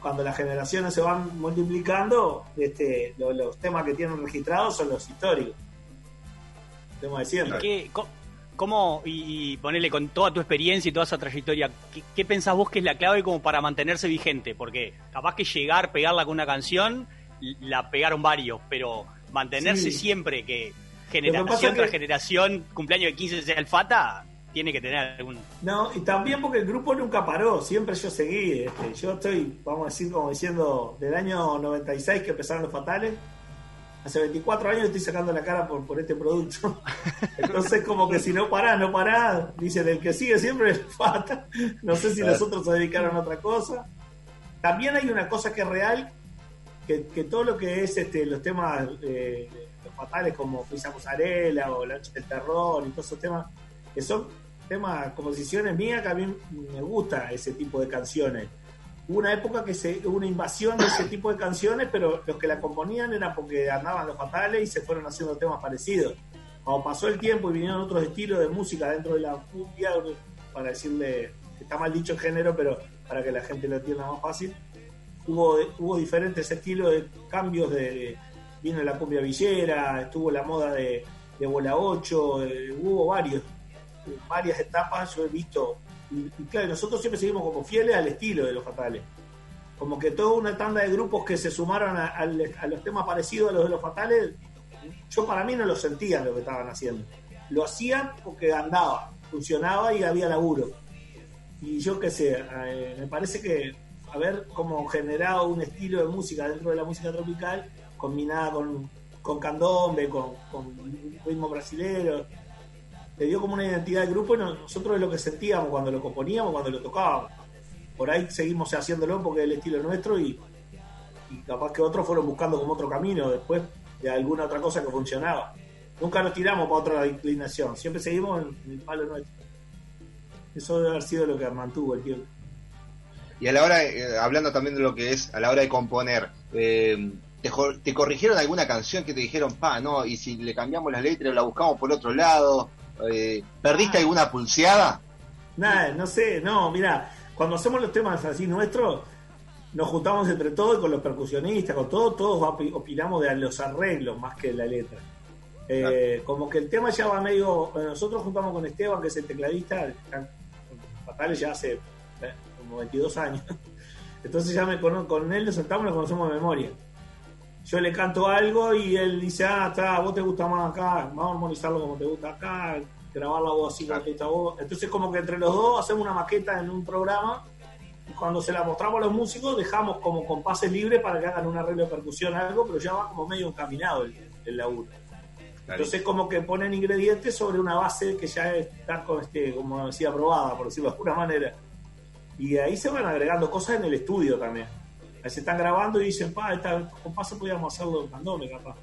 cuando las generaciones se van multiplicando, este, lo- los temas que tienen registrados son los históricos. tema de siempre. ¿Qué, ¿Cómo, y, y ponele con toda tu experiencia y toda esa trayectoria, ¿qué, qué pensás vos que es la clave como para mantenerse vigente? Porque capaz que llegar, pegarla con una canción, la pegaron varios, pero mantenerse Sí. siempre que generación que- tras generación, cumpleaños de 15 sea el Fata, tiene que tener algún... No, y también porque el grupo nunca paró, siempre yo seguí. este, yo estoy, vamos a decir, como diciendo, del año 96 que empezaron los fatales. Hace 24 años estoy sacando la cara por, por este producto. Entonces, como que si no parás, no parás, dicen el que sigue siempre es fata. No sé si Claro. los otros se dedicaron a otra cosa. También hay una cosa que es real, que, que todo lo que es este, los temas eh, los fatales como Luisa Musarela o La Noche del Terror y todos esos temas, que son temas, composiciones mías que a mí me gusta ese tipo de canciones. Hubo una época que se, hubo una invasión de ese tipo de canciones, pero los que la componían eran porque andaban los fatales y se fueron haciendo temas parecidos. Cuando pasó el tiempo y vinieron otros estilos de música dentro de la cumbia, para decirle, está mal dicho el género, pero para que la gente lo entienda más fácil, hubo, hubo diferentes estilos de cambios de vino la cumbia villera, estuvo la moda de, de bola 8, eh, hubo varios, varias etapas, yo he visto, y, claro, nosotros siempre seguimos como fieles al estilo de los fatales. Como que toda una tanda de grupos que se sumaron a, los temas parecidos a los de los fatales, yo para mí no lo sentía lo que estaban haciendo. Lo hacían porque andaba, funcionaba y había laburo. Y yo qué sé, eh, me parece que haber como generado un estilo de música dentro de la música tropical, combinada con, con candombe, con, con ritmo brasilero, le dio como una identidad de grupo y no- nosotros es lo que sentíamos cuando lo componíamos, cuando lo tocábamos. Por ahí seguimos haciéndolo porque es el estilo nuestro y, capaz que otros fueron buscando como otro camino después de alguna otra cosa que funcionaba. Nunca nos tiramos para otra inclinación, siempre seguimos en el palo nuestro. Eso debe haber sido lo que mantuvo el tiempo. Y a la hora, eh, hablando también de lo que es, a la hora de componer, eh, te, te corrigieron alguna canción que te dijeron, pa, no, y si le cambiamos las letras la buscamos por otro lado? Eh, ¿Perdiste alguna pulseada? Nada, no sé, no, mira, cuando hacemos los temas así nuestros, nos juntamos entre todos y con los percusionistas, con todos, todos opi- opinamos de los arreglos más que de la letra. Eh, Como que el tema ya va medio. nosotros juntamos con Esteban, que es el tecladista, fatales ya hace eh, como 22 años. Entonces ya me cono- con él nos sentamos y nos conocemos de memoria. Yo le canto algo y él dice, ah, está, vos te gusta más acá, vamos a armonizarlo como te gusta acá, grabar la voz así como te gusta a vos. Entonces como que entre los dos hacemos una maqueta en un programa y cuando se la mostramos a los músicos dejamos como compases libres para que hagan un arreglo de percusión algo, pero ya va como medio encaminado el, el laburo. Entonces como que ponen ingredientes sobre una base que ya está con este, como decía, probada, por decirlo de alguna manera. Y ahí se van agregando cosas en el estudio también. Se están grabando y dicen, pa, esta compás podíamos hacerlo en candome, capaz.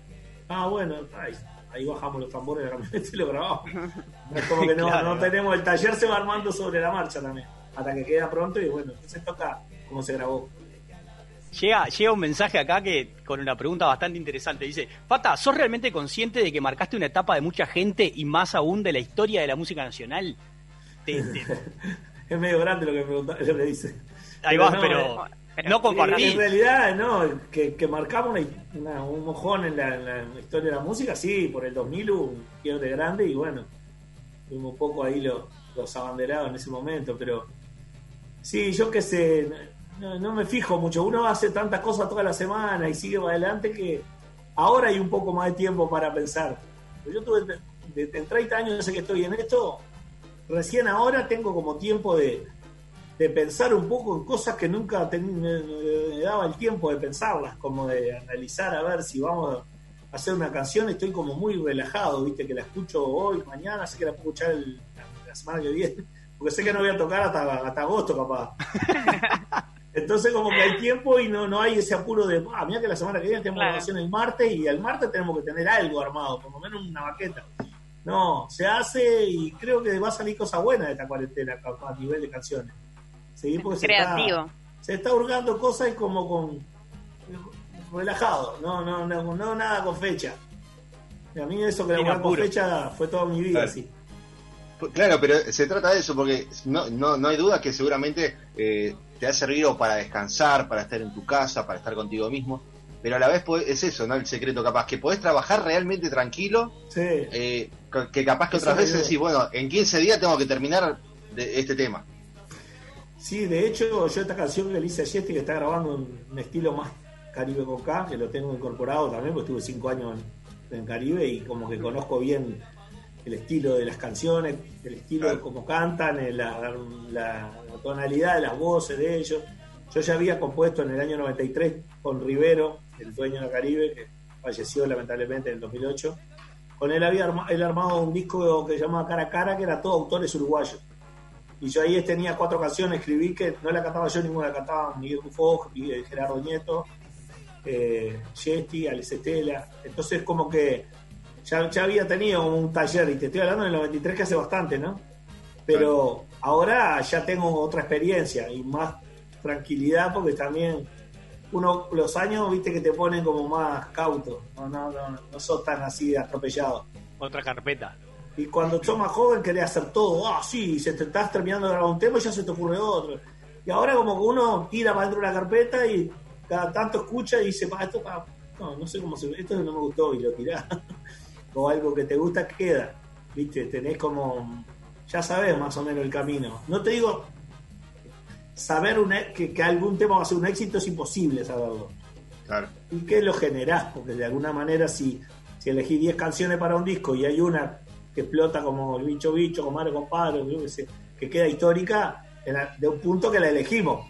Ah, bueno, ahí, ahí bajamos los tambores de y lo grabamos. Es como que no, Claro. no tenemos, el taller se va armando sobre la marcha también, hasta que queda pronto y bueno, entonces toca como se grabó. Llega, llega un mensaje acá que con una pregunta bastante interesante. Dice, Fata, ¿sos realmente consciente de que marcaste una etapa de mucha gente y más aún de la historia de la música nacional? Te- te- Es medio grande lo que, pregunta, lo que dice. ahí vas, pero no compartí. En realidad, no, que, que marcamos una- una- un mojón en la, en historia de la música, sí, por el 2000 hubo un quiebre grande y bueno, fuimos un poco ahí los, los abanderados en ese momento, pero sí, yo qué sé, no, no me fijo mucho, uno hace tantas cosas toda la semana y sigue para adelante que ahora hay un poco más de tiempo para pensar. Yo tuve, en 30 años sé que estoy en esto, recién ahora tengo como tiempo de, de pensar un poco en cosas que nunca ten- me, daba el tiempo de pensarlas, como de analizar a ver si vamos a hacer una canción, estoy como muy relajado, viste, que la escucho hoy, mañana, sé que la puedo escuchar el- la, la semana que viene, porque sé que no voy a tocar hasta, hasta agosto capaz. Entonces como que hay tiempo y no, no hay ese apuro de, ah, mira que la semana que viene tenemos Claro. grabación el martes y el martes tenemos que tener algo armado, por lo menos una maqueta. No, se hace y creo que va a salir cosa buena de esta cuarentena a nivel de canciones. Seguir porque se Creativo. está, se está hurgando cosas como con relajado, no, no, no, no nada con fecha. Y a mí eso que laburar con fecha fue toda mi vida Claro. así. Claro, pero se trata de eso, porque no, no, no hay duda que seguramente eh, te ha servido para descansar, para estar en tu casa, para estar contigo mismo. pero a la vez podés- es eso, ¿no? El secreto capaz, que podés trabajar realmente tranquilo, Sí. eh, que- capaz que otras es la veces decís, bueno, en 15 días tengo que terminar de este tema. Sí, de hecho, yo esta canción que le hice a Yesti, que está grabando un, un estilo más Caribe con K, que lo tengo incorporado también, porque estuve cinco años en, en Caribe y como que conozco bien el estilo de las canciones, el estilo de cómo cantan, eh, la, la- la tonalidad de las voces de ellos. Yo ya había compuesto en el año 93 con Rivero, el dueño de Caribe, que falleció lamentablemente en el 2008. Con él había arma- él armado un disco que se llamaba Cara a Cara, que era todo autores uruguayos. Y yo ahí tenía cuatro canciones, escribí que no la cantaba yo, ninguna la cantaba Miguel Rufo, Miguel- Gerardo Nieto, eh, Yesti, Alex Estela. Entonces como que ya, ya había tenido un taller, y te estoy hablando del 93 que hace bastante, ¿no? Pero ahora ya tengo otra experiencia y más tranquilidad porque también uno los años, viste, que te ponen como más cauto, no, no, no, no sos tan así atropellado. Otra carpeta. Y cuando sos más joven querés hacer todo, ah, sí, se te estás terminando de grabar un tema y ya se te ocurre otro. Y ahora como que uno tira para dentro de la carpeta y cada tanto escucha y dice, esto pa, no, no sé cómo se esto no me gustó y lo tirás. o algo que te gusta queda, viste, tenés como, ya sabes más o menos el camino. No te digo saber un e- que, que algún tema va a ser un éxito, es imposible saberlo. Claro. ¿Y qué lo generás? Porque de alguna manera si, si elegís 10 canciones para un disco y hay una que explota como el bicho bicho, compadre, sé, que queda histórica, la- de un punto que la elegimos.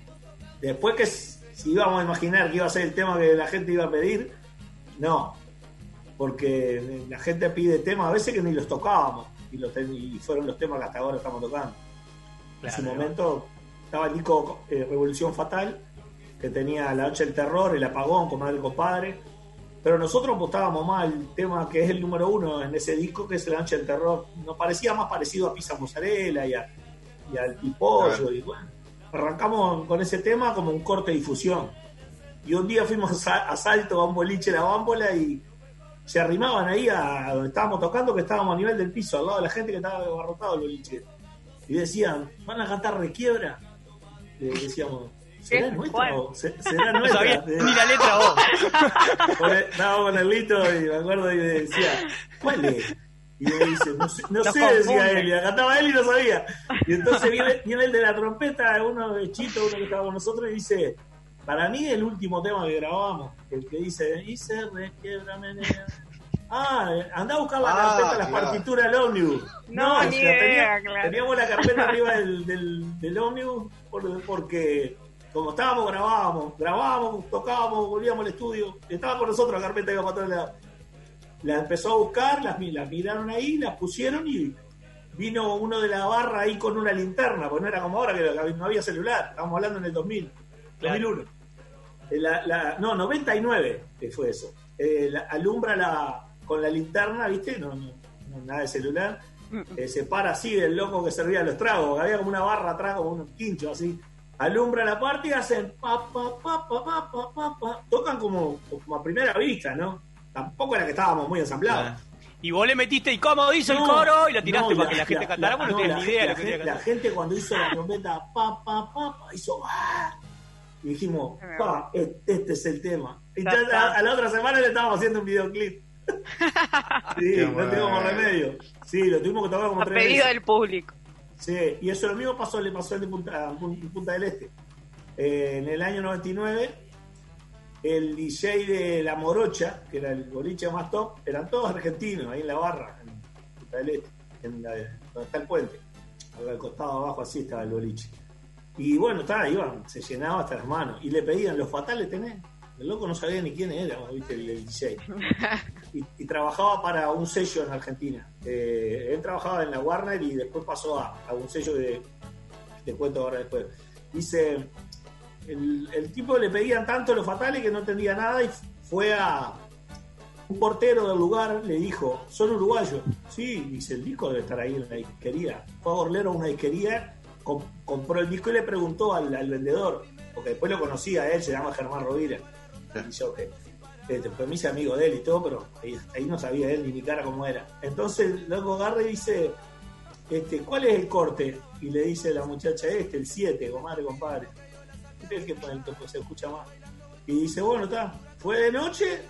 Después que si íbamos a imaginar que iba a ser el tema que la gente iba a pedir, no. Porque la gente pide temas a veces que ni los tocábamos y, los ten- y fueron los temas que hasta ahora estamos tocando. en su momento estaba el disco eh, Revolución Fatal, que tenía La Noche del Terror, El Apagón, con Madre Compadre. Pero nosotros apostábamos más al tema que es el número uno en ese disco, que es La Noche del Terror. Nos parecía más parecido a Pizza Mozzarella y, a- y al Pipollo. Y bueno, arrancamos con ese tema como un corte de difusión. Y un día fuimos a, a Salto a un boliche La Bámbola y se arrimaban ahí a donde estábamos tocando, que estábamos a nivel del piso, al lado de la gente que estaba abarrotado el boliche. Y decían, ¿van a cantar Requiebra? Le decíamos, ¿será nuestra? O se- ¿Será No sabía ni la letra vos. Estábamos con el lito y me acuerdo y me decía, ¿cuál es? Y me dice, no sé, no decía él, y cantaba él y no sabía. Y entonces viene, viene el de la trompeta, uno de Chito, uno que estaba con nosotros, y dice, para mí el último tema que grabamos, el que dice, y se requiebra menea. Ah, anda a buscar la Ah, carpeta, las claro. partituras del ómnibus. No, que la idea, claro. Teníamos la carpeta arriba del, del, del ómnibus por- porque como estábamos, grabábamos, grabábamos, tocábamos, volvíamos al estudio, estaba con nosotros la carpeta todos lados. La empezó a buscar, las, mi- las miraron ahí, las pusieron y vino uno de la barra ahí con una linterna, porque no era como ahora que no había celular, estábamos hablando en el 2000, Claro. 2001. Eh, La, la- no, 99 que fue eso. Eh, la- alumbra la, con la linterna, ¿viste? No, no- no, nada de celular. Eh, se para así del loco que servía los tragos. Había como una barra atrás, como un quincho así. Alumbra la parte y hacen pa, pa, pa, pa, pa, pa, pa, pa. Tocan como, como a primera vista, ¿no? Tampoco era que estábamos muy ensamblados. Y vos le metiste, ¿y cómo dice el coro? Y la tiraste no, para que la gente cantara. Vos no no, tenías la ni idea de lo que la, gente, la gente cuando hizo la trompeta, pa, pa, pa, pa, hizo ¡ah! Y dijimos, pa, este, este es el tema. Y Ya a, a la otra semana le estábamos haciendo un videoclip. sí, Qué no bueno. tuvimos remedio. Sí, lo tuvimos que tocar como A tres pedido veces. del público. Sí, y eso lo mismo pasó, le pasó al de Punta, en Punta del Este. Eh, en el año 99, el DJ de La Morocha, que era el boliche más top, eran todos argentinos, ahí en la barra, en Punta del Este, en la- donde está el puente. Al costado abajo así estaba el boliche. Y bueno, estaba, iban, se llenaba hasta las manos. Y le pedían, ¿los fatales tenés? El loco no sabía ni quién era, ¿viste? El, el DJ. Y, y trabajaba para un sello en Argentina. Eh, él trabajaba en la Warner y después pasó a, a un sello de. Te cuento ahora después. Dice: el, el tipo le pedían tanto los fatales que no entendía nada y fue a. Un portero del lugar le dijo: Son uruguayos. Sí, dice: El disco debe estar ahí en la disquería. Fue a Gorlero a una disquería, com- compró el disco y le preguntó al, vendedor, porque después lo conocía él, se llama Germán Rovira. Y yo, que eh, después me hice amigo de él y todo, pero ahí, ahí no sabía él ni mi cara cómo era. Entonces loco agarra y dice, este, ¿cuál es el corte? Y le dice la muchacha este, el 7, comadre, compadre. Este es el que pone el se escucha más. Y dice, bueno, está, fue de noche,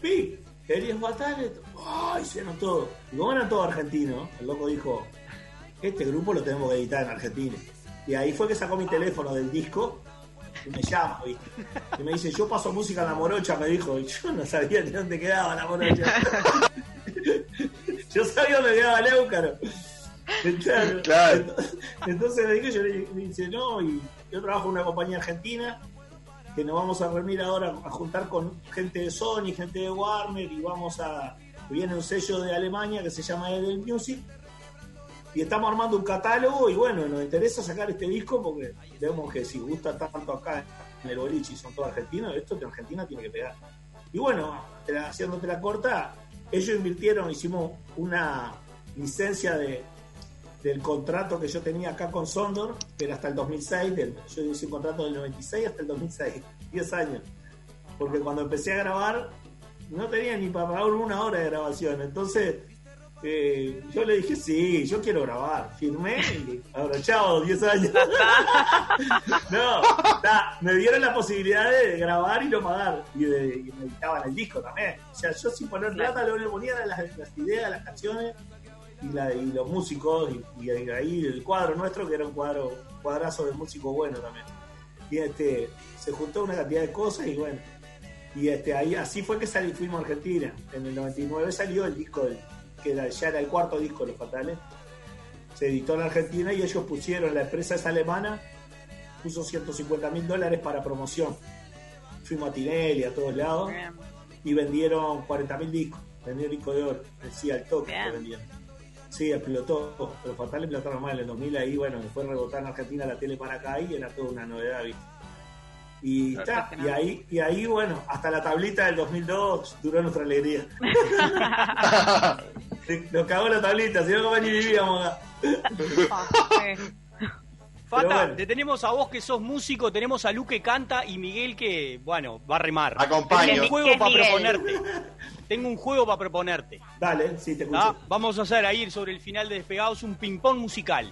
pi, querías fatales, ay, se todo. Y como eran todos argentinos, el loco dijo, este grupo lo tenemos que editar en Argentina. Y ahí fue que sacó mi teléfono del disco y me llama, ¿viste? Y me dice, yo paso música en la morocha, me dijo, y yo no sabía ni dónde quedaba la morocha. yo sabía dónde quedaba el Éucaro. Claro. Claro. Entonces me dije, yo le le dice, no, y yo trabajo en una compañía argentina que nos vamos a reunir ahora a juntar con gente de Sony, gente de Warner y vamos a viene un sello de Alemania que se llama Edel Music y estamos armando un catálogo y bueno, nos interesa sacar este disco porque vemos que si gusta tanto acá en el boliche y son todos argentinos, esto de Argentina tiene que pegar. Y bueno, haciéndote la corta, ellos invirtieron, hicimos una licencia de, del contrato que yo tenía acá con Sondor, que era hasta el 2006, del- yo hice un contrato del 96 hasta el 2006, 10 años. Porque cuando empecé a grabar, no tenía ni para pagar una hora de grabación. Entonces, eh, yo le dije, sí, yo quiero grabar. Firmé y ahora, chao, 10 años. no, ta, me dieron la posibilidad de grabar y no pagar. Y, de, y me editaban el disco también. O sea, yo sin poner plata, lo que le ponía las, las ideas, las canciones y, la, y los músicos. Y, y ahí el cuadro nuestro, que era un cuadro cuadrazo de músico bueno también. Y este, se juntó una cantidad de cosas y bueno. Y este, ahí así fue que salí, fuimos a Argentina. En el 99 salió el disco, del- que era- ya era el cuarto disco de Los Fatales. Se editó en Argentina y ellos pusieron, la empresa es alemana, puso 150 mil dólares para promoción. Fuimos a Tinelli, a todos lados, y vendieron 40 mil discos. Vendieron disco de oro, decía al toque que vendieron. Sí, explotó. Los Fatales explotaron más en el 2000 ahí, bueno, fue rebotar en Argentina la tele para acá y era toda una novedad, ¿viste? Y, está, y ahí, y ahí, bueno, hasta la tablita del 2002 duró nuestra alegría. Nos cagó la tablita, si no, como ni vivíamos acá. Fata, Pero bueno. te tenemos a vos que sos músico, tenemos a Lu que canta y Miguel que, bueno, va a remar. Acompaño. Tengo un ¿Qué juego para proponerte. Tengo un juego para proponerte. Dale, sí, te escucho. ¿Ah? Vamos a hacer ahí sobre el final de Despegados un ping-pong musical.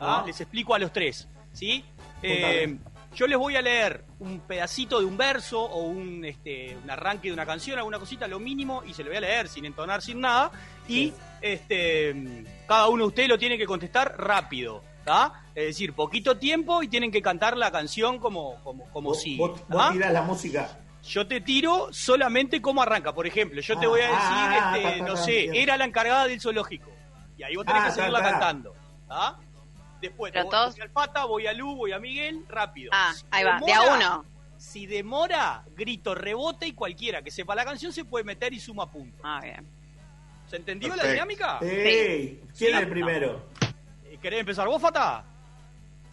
¿Ah? Ah. Les explico a los tres. ¿Sí? Eh, yo les voy a leer un pedacito de un verso o un, este, un arranque de una canción, alguna cosita, lo mínimo, y se lo voy a leer sin entonar, sin nada. Y este, cada uno de ustedes lo tiene que contestar rápido. ¿tá? Es decir, poquito tiempo y tienen que cantar la canción como, como, como Vos, sigue. vos- vos ¿tá? tirás la música. Yo te tiro solamente cómo arranca. Por ejemplo, yo te Ah, voy a decir, ah, este, ta, no sé, era la encargada del zoológico. Y ahí vos tenés Ah, que seguirla ta. cantando. ¿ah? Después, te voy, todos- voy al Pata, voy a Lu, voy a Miguel, rápido. Ah, Si ahí va, de a uno. Si demora, grito, rebote y cualquiera que sepa la canción se puede meter y suma puntos. Ah, bien. ¿Se entendió la dinámica? Sí. ¿Quién es el primero? Eh, ¿Querés empezar vos, Fata?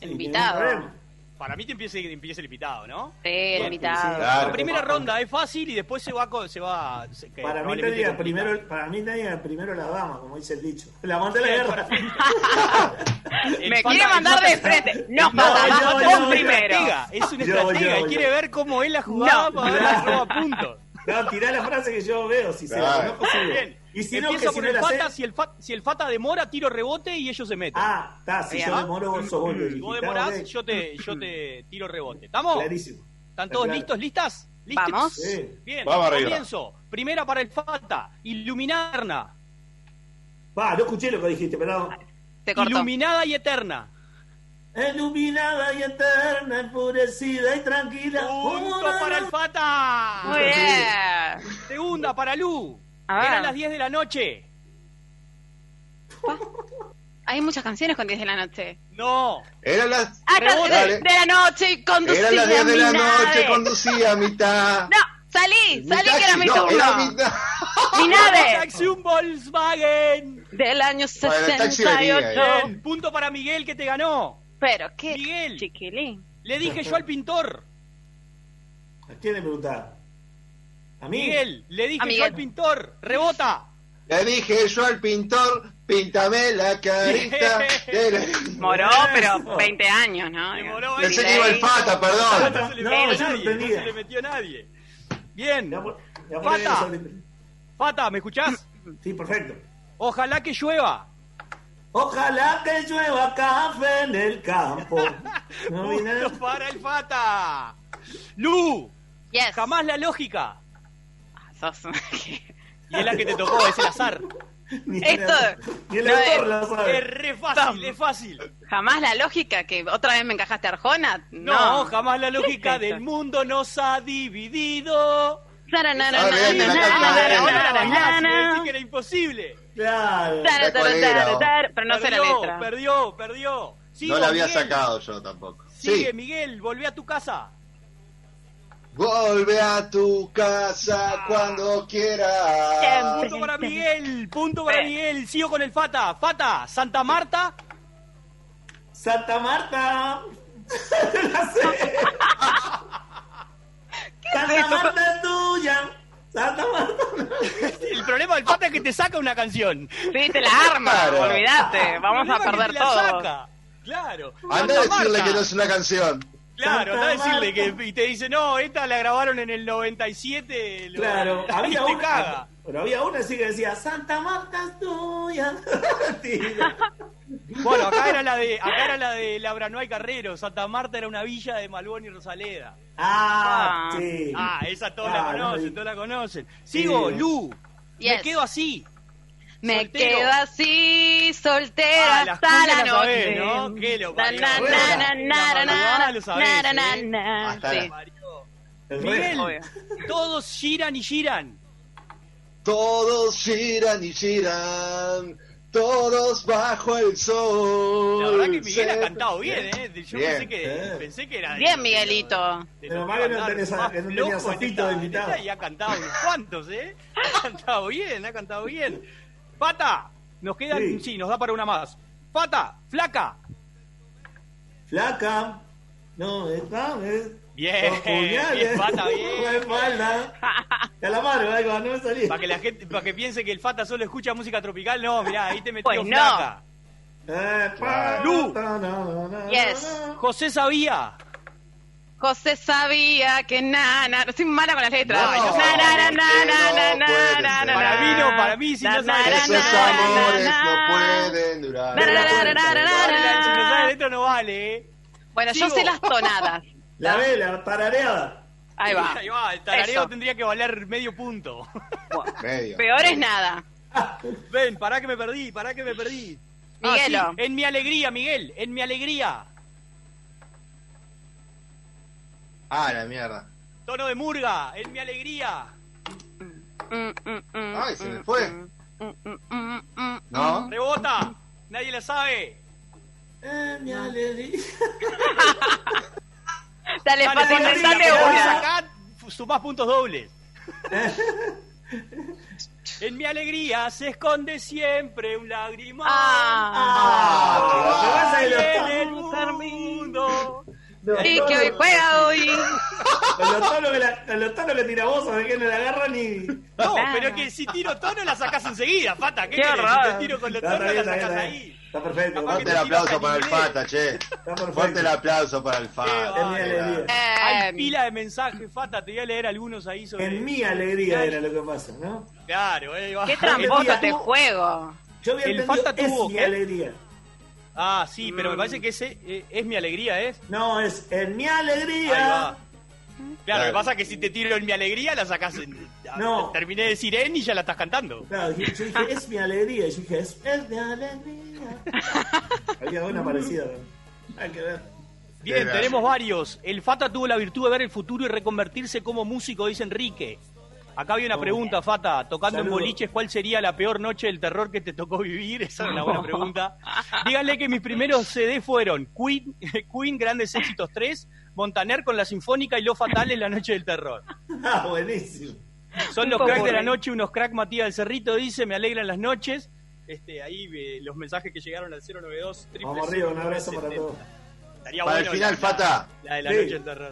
El Sí, invitado. Para mí te empieza, empieza el invitado, ¿no? Sí, invitado. Claro. La primera ronda es fácil y después se va... co- Se va se- que Para mí tenía complica. primero, para mí primero la dama, como dice el dicho. La mandé a la guerra. Me quiere mandar de frente. No, No, yo, vos yo, primero. estratega, es un Yo, estratega, yo, quiere ver cómo es la jugada No. para ver la roba puntos. No, tirá la frase que yo veo, si se la Claro. conozco sigo. Bien, Y si no, empieza que si por no el Fata, si el, fa- si el Fata demora, tiro rebote y ellos se meten. Ah, está, si yo demoro, vos sos vos si vos demorás, ok. yo te, yo te tiro rebote. ¿Estamos? Clarísimo. ¿Están todos Claro. listos? ¿Listas? ¿Listos? Vamos. Sí. Bien, Vamos arriba. comienzo. Primera para el Fata, iluminarna. Va, no escuché lo que dijiste, perdón. Te cortó. Iluminada y eterna. Iluminada y eterna, enfurecida y tranquila. Punto para el Fata. Muy bien. Segunda para Lu. A ver. Eran las 10 de la noche. Hay muchas canciones con 10 de la noche. No. Eran las, Ah, Rebote. de, de la noche y conducía eran las 10 de la mi noche, nave. conducía a mitad. No, salí, Mi salí que era taxi, mi no, turno. era mitad. Mi nave Taxi un Volkswagen. del año Bueno, el taxi venía, 68. Bien, punto para Miguel que te ganó. Pero qué Miguel. chiquilín. Le dije yo al pintor. ¿A quién le preguntaba? ¿A mí? Miguel, le dije A yo al pintor. Rebota. Le dije yo al pintor, píntame la carita. de la- Moró, pero 20 años, ¿no? Demoró Pensé ahí. que iba el Fata, perdón. No se le No, yo no nadie. No entendía. se le metió nadie. Bien. Fata. Fata, ¿me escuchás? Sí, perfecto. Ojalá que llueva. Ojalá que llueva café en el campo. No para el Fata. Lu, Jamás la lógica. Sos- Y es la que te tocó, es el azar. Esto Ni el no autor es- la sabe. Es re fácil, es fácil. jamás la lógica que otra vez me encajaste Arjona. No, No, jamás la lógica ¿Qué es del mundo nos ha dividido. Que era imposible. Claro. Pero no sé la letra. perdió, perdió. Sigo, No la había Miguel. sacado yo tampoco. Sigue, Sí. Miguel, volvé a tu casa. Vuelve a tu casa cuando quieras. Siempre. Punto para Miguel, punto para Eh. Miguel. Sigo con el Fata. Fata, Santa Marta. Santa Marta. Santa eso? Marta es tuya. Santa Marta. El problema del Fata es que te saca una canción. Sí, te la arma, Claro. olvídate. Vamos a es perder todo. saca. Claro. Anda a decirle Marta. que no es una canción. Claro, anda a Santa decirle que y te dice, no, esta la grabaron en el 97. lo- Claro, había te una. caga. Pero había una así que decía Santa Marta es tuya. Bueno, acá era la de, acá era la de Labranoa y Carrero. Santa Marta era una villa de Malbón y Rosaleda. Ah, Ah. sí. Ah, esa todos Ah, la no me conocen, todos la conocen. Sigo, Sí. Lu. Me Yes. quedo así. Me Soltero. quedo así, soltera Ah, hasta la la noche. sabés, ¿no? ¿Qué lo parió? ¿eh? Miguel, Obvio. todos giran y giran. Todos giran y giran. Todos bajo el sol. La verdad que Miguel ha cantado bien, ¿eh? Yo Bien. pensé que, Bien. pensé que era... de- Bien, Miguelito. de Pero que no tenés a- no de invitado. Y ha cantado unos cuantos, ¿eh? Ha cantado bien, ha cantado bien. Pata, nos quedan... Sí. Sí, nos da para una más. Pata, flaca. Flaca. No, está. Es... Bien, bien, Fata, bien. Calamaro, ahí va, no me salía. Para que la gente, para que piense que el Fata solo escucha música tropical, no, mirá, ahí te metió Pues no. flaca. Eh, pa, Lu. ta, na, na, na, Yes. José sabía. José sabía que nana. Estoy mala con las letras. No, Na, na, na, na, na, na, na, na, Para na. mí no, para mí, si no Na, sabes na, Esos na, na, amores na, no na. pueden durar. Na, na, na, na, na, na, na. Si no sabes esto no vale, ¿eh? Bueno, yo sé las tonadas. La vela, tarareada. Ahí va. Ahí va, el tarareo Eso. tendría que valer medio punto. Medio. Peor es nada. Ven, pará que me perdí, pará que me perdí. Ah, Miguelo. sí, en mi alegría, Miguel, en mi alegría. Ah, la mierda. Tono de murga, en mi alegría. Mm, mm, mm, Ay, se me fue. ¿No? Rebota, nadie la sabe. Eh, mi alegría. Dale, Dale, la ponés una. acá, sumás puntos dobles. En mi alegría se esconde siempre un lágrima. Ah. Ah, me vas a. Y que hoy juega hoy. Con los tonos que, tira vos, ¿sabés que no la agarran ni. No, Claro. pero que si tiro tono la sacás enseguida, Fata. ¿Qué. Si te tiro con los tonos la sacás bien. ahí. Está perfecto. Fuerte el aplauso para el. Fata, che. Fuerte el aplauso para el Fata. En mi alegría. Hay Eh, pila de mensajes, Fata. Te voy a leer algunos ahí sobre. En mi alegría era lo que pasa, ¿no? Claro, va. Qué tramposo te juego. Yo había El entendido, Fata es tuvo, alegría. Ah, sí, pero Mm. me parece que ese eh, es mi alegría, ¿eh? No, es en mi Ahí alegría. va. Claro, lo que pasa es que si te tiro en mi alegría, la sacás en. No. Terminé de decir en y ya la estás cantando. Claro, yo yo dije, es mi alegría. Yo dije, es, es mi alegría. Había una parecida. Hay que ver. Bien, Bien. tenemos varios. El Fata tuvo la virtud de ver el futuro y reconvertirse como músico, dice Enrique. Acá había una pregunta, Fata. Tocando en boliches, ¿cuál sería la peor noche del terror que te tocó vivir? Esa es una buena pregunta. Díganle que mis primeros CD fueron Queen, Queen Grandes Éxitos 3, Montaner con la Sinfónica y Lo Fatal en la Noche del Terror. Ah, buenísimo. Son los cracks de la noche, unos crack Matías del Cerrito dice, me alegran las noches. Este, ahí eh, los mensajes que llegaron al 092 Vamos arriba, un abrazo para todos. Estaría Para el final, la- Fata. La de la Sí. noche del terror.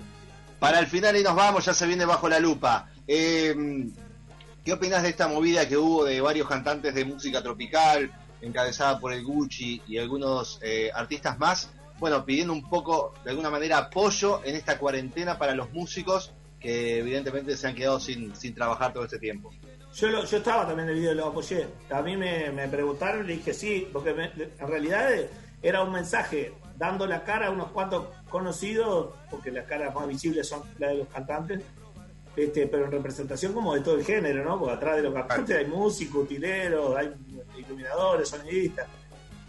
Para el final y nos vamos, ya se viene bajo la lupa. Eh, ¿Qué opinas de esta movida que hubo de varios cantantes de música tropical, encabezada por el Gucci y algunos eh, artistas más? Bueno, pidiendo un poco, de alguna manera, apoyo en esta cuarentena para los músicos que evidentemente se han quedado sin, trabajar todo este tiempo. Yo, estaba también en el video, lo apoyé. A mí me, me preguntaron y le dije sí, porque me- en realidad eh, era un mensaje dando la cara a unos cuantos conocidos, porque las caras más visibles son las de los cantantes, este, pero en representación como de todo el género, ¿no? Porque atrás de los cantantes hay músicos, utileros, hay iluminadores, sonidistas.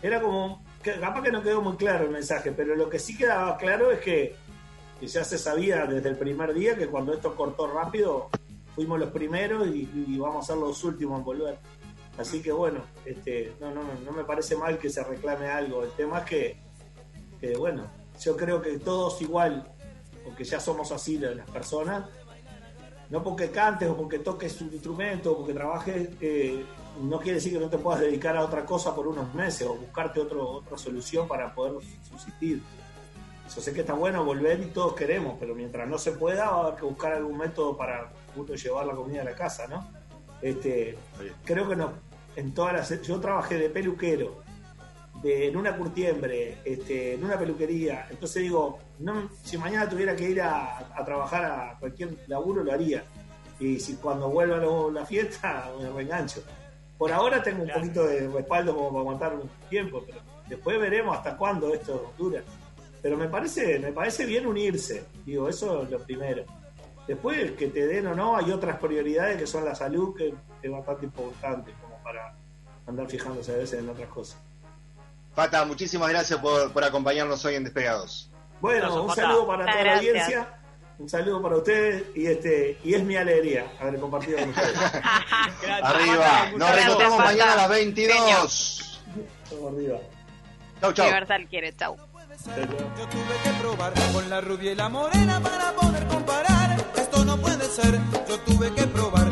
Era como, capaz que no quedó muy claro el mensaje, pero lo que sí quedaba claro es que, que ya se sabía desde el primer día que cuando esto cortó rápido, fuimos los primeros y, y vamos a ser los últimos en volver. Así que bueno, este, no, no, no me parece mal que se reclame algo. El tema es que, que, bueno, yo creo que todos igual, porque ya somos así las personas, no porque cantes o porque toques un instrumento o porque trabajes, eh, no quiere decir que no te puedas dedicar a otra cosa por unos meses o buscarte otro, otra solución para poder subsistir. Yo sé que está bueno volver y todos queremos, pero mientras no se pueda, va a haber que buscar algún método para justo llevar la comida a la casa, ¿no? Este, creo que no, en todas las. Yo trabajé de peluquero, de, en una curtiembre, este, en una peluquería. Entonces digo, no, si mañana tuviera que ir a, a trabajar a cualquier laburo, lo haría. Y si cuando vuelva la fiesta, me reengancho. Por ahora tengo un poquito de respaldo como para aguantar un tiempo, pero después veremos hasta cuándo esto dura. Pero me parece, me parece bien unirse, digo, eso es lo primero. Después, que te den o no, hay otras prioridades que son la salud, que, que es bastante importante, como para andar fijándose a veces en otras cosas. Pata, muchísimas gracias por, por acompañarnos hoy en Despegados. Bueno, un saludo para toda la audiencia, un saludo para ustedes y este y es mi alegría haber compartido con ustedes. Arriba, nos reencontramos mañana a las 22. Vamos arriba. Chau, chau. Universal quiere, chau. Yo tuve que probar con la rubia y la morena para poder comparar. Esto no puede ser. Yo tuve que probar